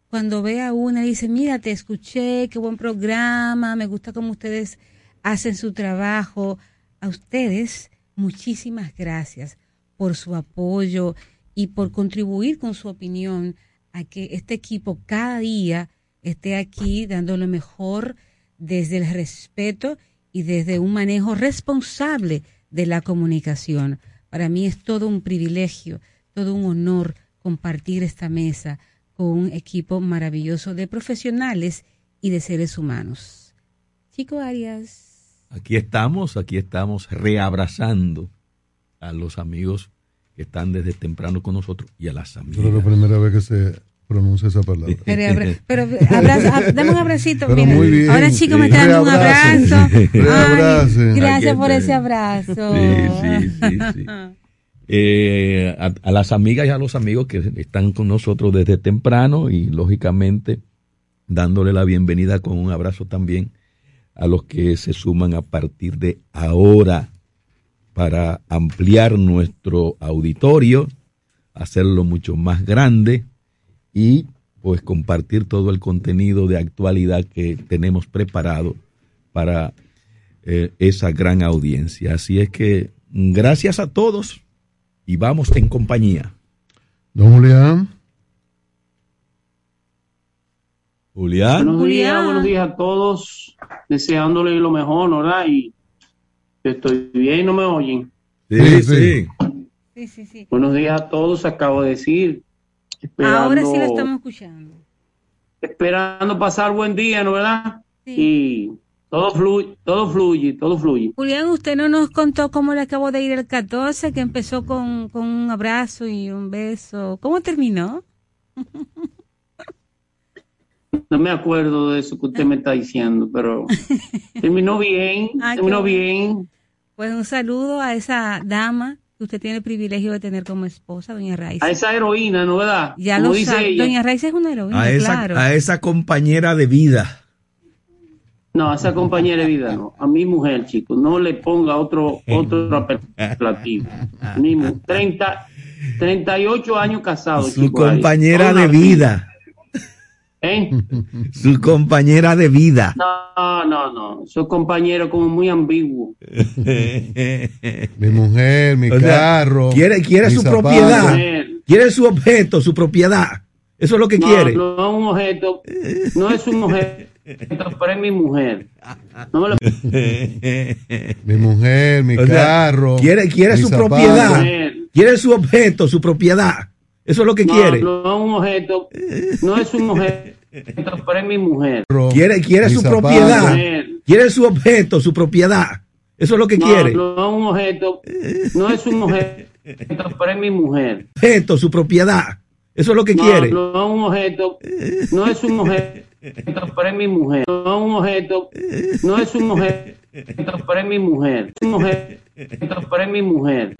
Speaker 24: cuando ve a una dice, mira, te escuché, qué buen programa, me gusta cómo ustedes hacen su trabajo. A ustedes, muchísimas gracias por su apoyo y por contribuir con su opinión a que este equipo cada día esté aquí dando lo mejor desde el respeto y desde un manejo responsable de la comunicación. Para mí es todo un privilegio, todo un honor compartir esta mesa con un equipo maravilloso de profesionales y de seres humanos. Chico Arias.
Speaker 1: Aquí estamos, aquí estamos reabrazando a los amigos que están desde temprano con nosotros y a las amigas.
Speaker 22: Creo que es la primera vez que se pronuncia esa palabra.
Speaker 24: Pero, *laughs* pero abrazo, dame un abracito. Ahora chicos me están dando un abrazo. Ay, gracias por ese abrazo.
Speaker 1: Sí, sí, sí, *laughs* eh, a, a, las amigas y a los amigos que están con nosotros desde temprano y lógicamente dándole la bienvenida con un abrazo también a los que se suman a partir de ahora para ampliar nuestro auditorio, hacerlo mucho más grande y pues compartir todo el contenido de actualidad que tenemos preparado para eh, esa gran audiencia. Así es que gracias a todos y vamos en compañía.
Speaker 22: Don Julián.
Speaker 1: Julián.
Speaker 2: Buenos días, buenos días a todos, deseándole lo mejor, ¿verdad? Y estoy bien, ¿no me oyen?
Speaker 1: Sí, sí.
Speaker 24: Sí, sí, sí.
Speaker 2: Buenos días a todos, acabo de decir.
Speaker 24: Ahora sí lo estamos escuchando.
Speaker 2: Esperando pasar buen día, ¿no verdad?
Speaker 24: Sí.
Speaker 2: Y todo fluye, todo fluye, todo fluye.
Speaker 24: Julián, usted no nos contó cómo le acabó de ir el 14, que empezó con, con un abrazo y un beso. ¿Cómo terminó? *laughs*
Speaker 2: No me acuerdo de eso que usted me está diciendo, pero *laughs* terminó bien,
Speaker 24: Ah,
Speaker 2: terminó bien.
Speaker 24: Pues un saludo a esa dama que usted tiene el privilegio de tener como esposa, doña Raiza.
Speaker 2: A esa heroína, ¿no verdad?
Speaker 24: Ya
Speaker 2: Como
Speaker 24: lo
Speaker 2: dice
Speaker 24: sabe.
Speaker 2: ella.
Speaker 24: Doña Raiza es una heroína,
Speaker 1: A esa,
Speaker 24: claro.
Speaker 1: a esa compañera de vida.
Speaker 2: No, a esa compañera de vida no. A mi mujer, chicos. No le ponga otro otro *laughs* apelativo. Mi mu- 30, 38 años casado.
Speaker 1: Su compañera de vida.
Speaker 2: ¿Eh? *laughs*
Speaker 1: Su compañera de vida.
Speaker 2: No, no, no. Esos compañeros como muy ambiguos. *laughs*
Speaker 22: Mi mujer, mi
Speaker 1: O sea,
Speaker 22: carro.
Speaker 1: quiere quiere su
Speaker 22: zapatos.
Speaker 1: propiedad. Quiere su objeto, su propiedad. Eso es lo que
Speaker 2: no,
Speaker 1: quiere.
Speaker 2: No, es un objeto. No es un objeto, *laughs* pero es mi mujer. No me lo...
Speaker 22: Mi mujer, mi
Speaker 1: O sea,
Speaker 22: carro.
Speaker 1: quiere quiere su
Speaker 22: zapatos.
Speaker 1: propiedad. Quiere su objeto, su propiedad. Eso es lo que
Speaker 2: no,
Speaker 1: quiere.
Speaker 2: No, es un objeto. No es un objeto, *laughs* pero es mi mujer.
Speaker 1: Quiere quiere su
Speaker 22: zapatos.
Speaker 1: propiedad. Quiere su objeto, su propiedad. Eso es lo que
Speaker 2: No,
Speaker 1: quiere.
Speaker 2: No, es un objeto. No es un objeto, pero es mi mujer. *laughs*
Speaker 1: Objeto, su propiedad. Eso es lo que
Speaker 2: no,
Speaker 1: quiere.
Speaker 2: No, es un objeto. No es un objeto, pero es mi mujer. No es un objeto. No es un objeto, pero es mi mujer. Un objeto, pero es mi mujer.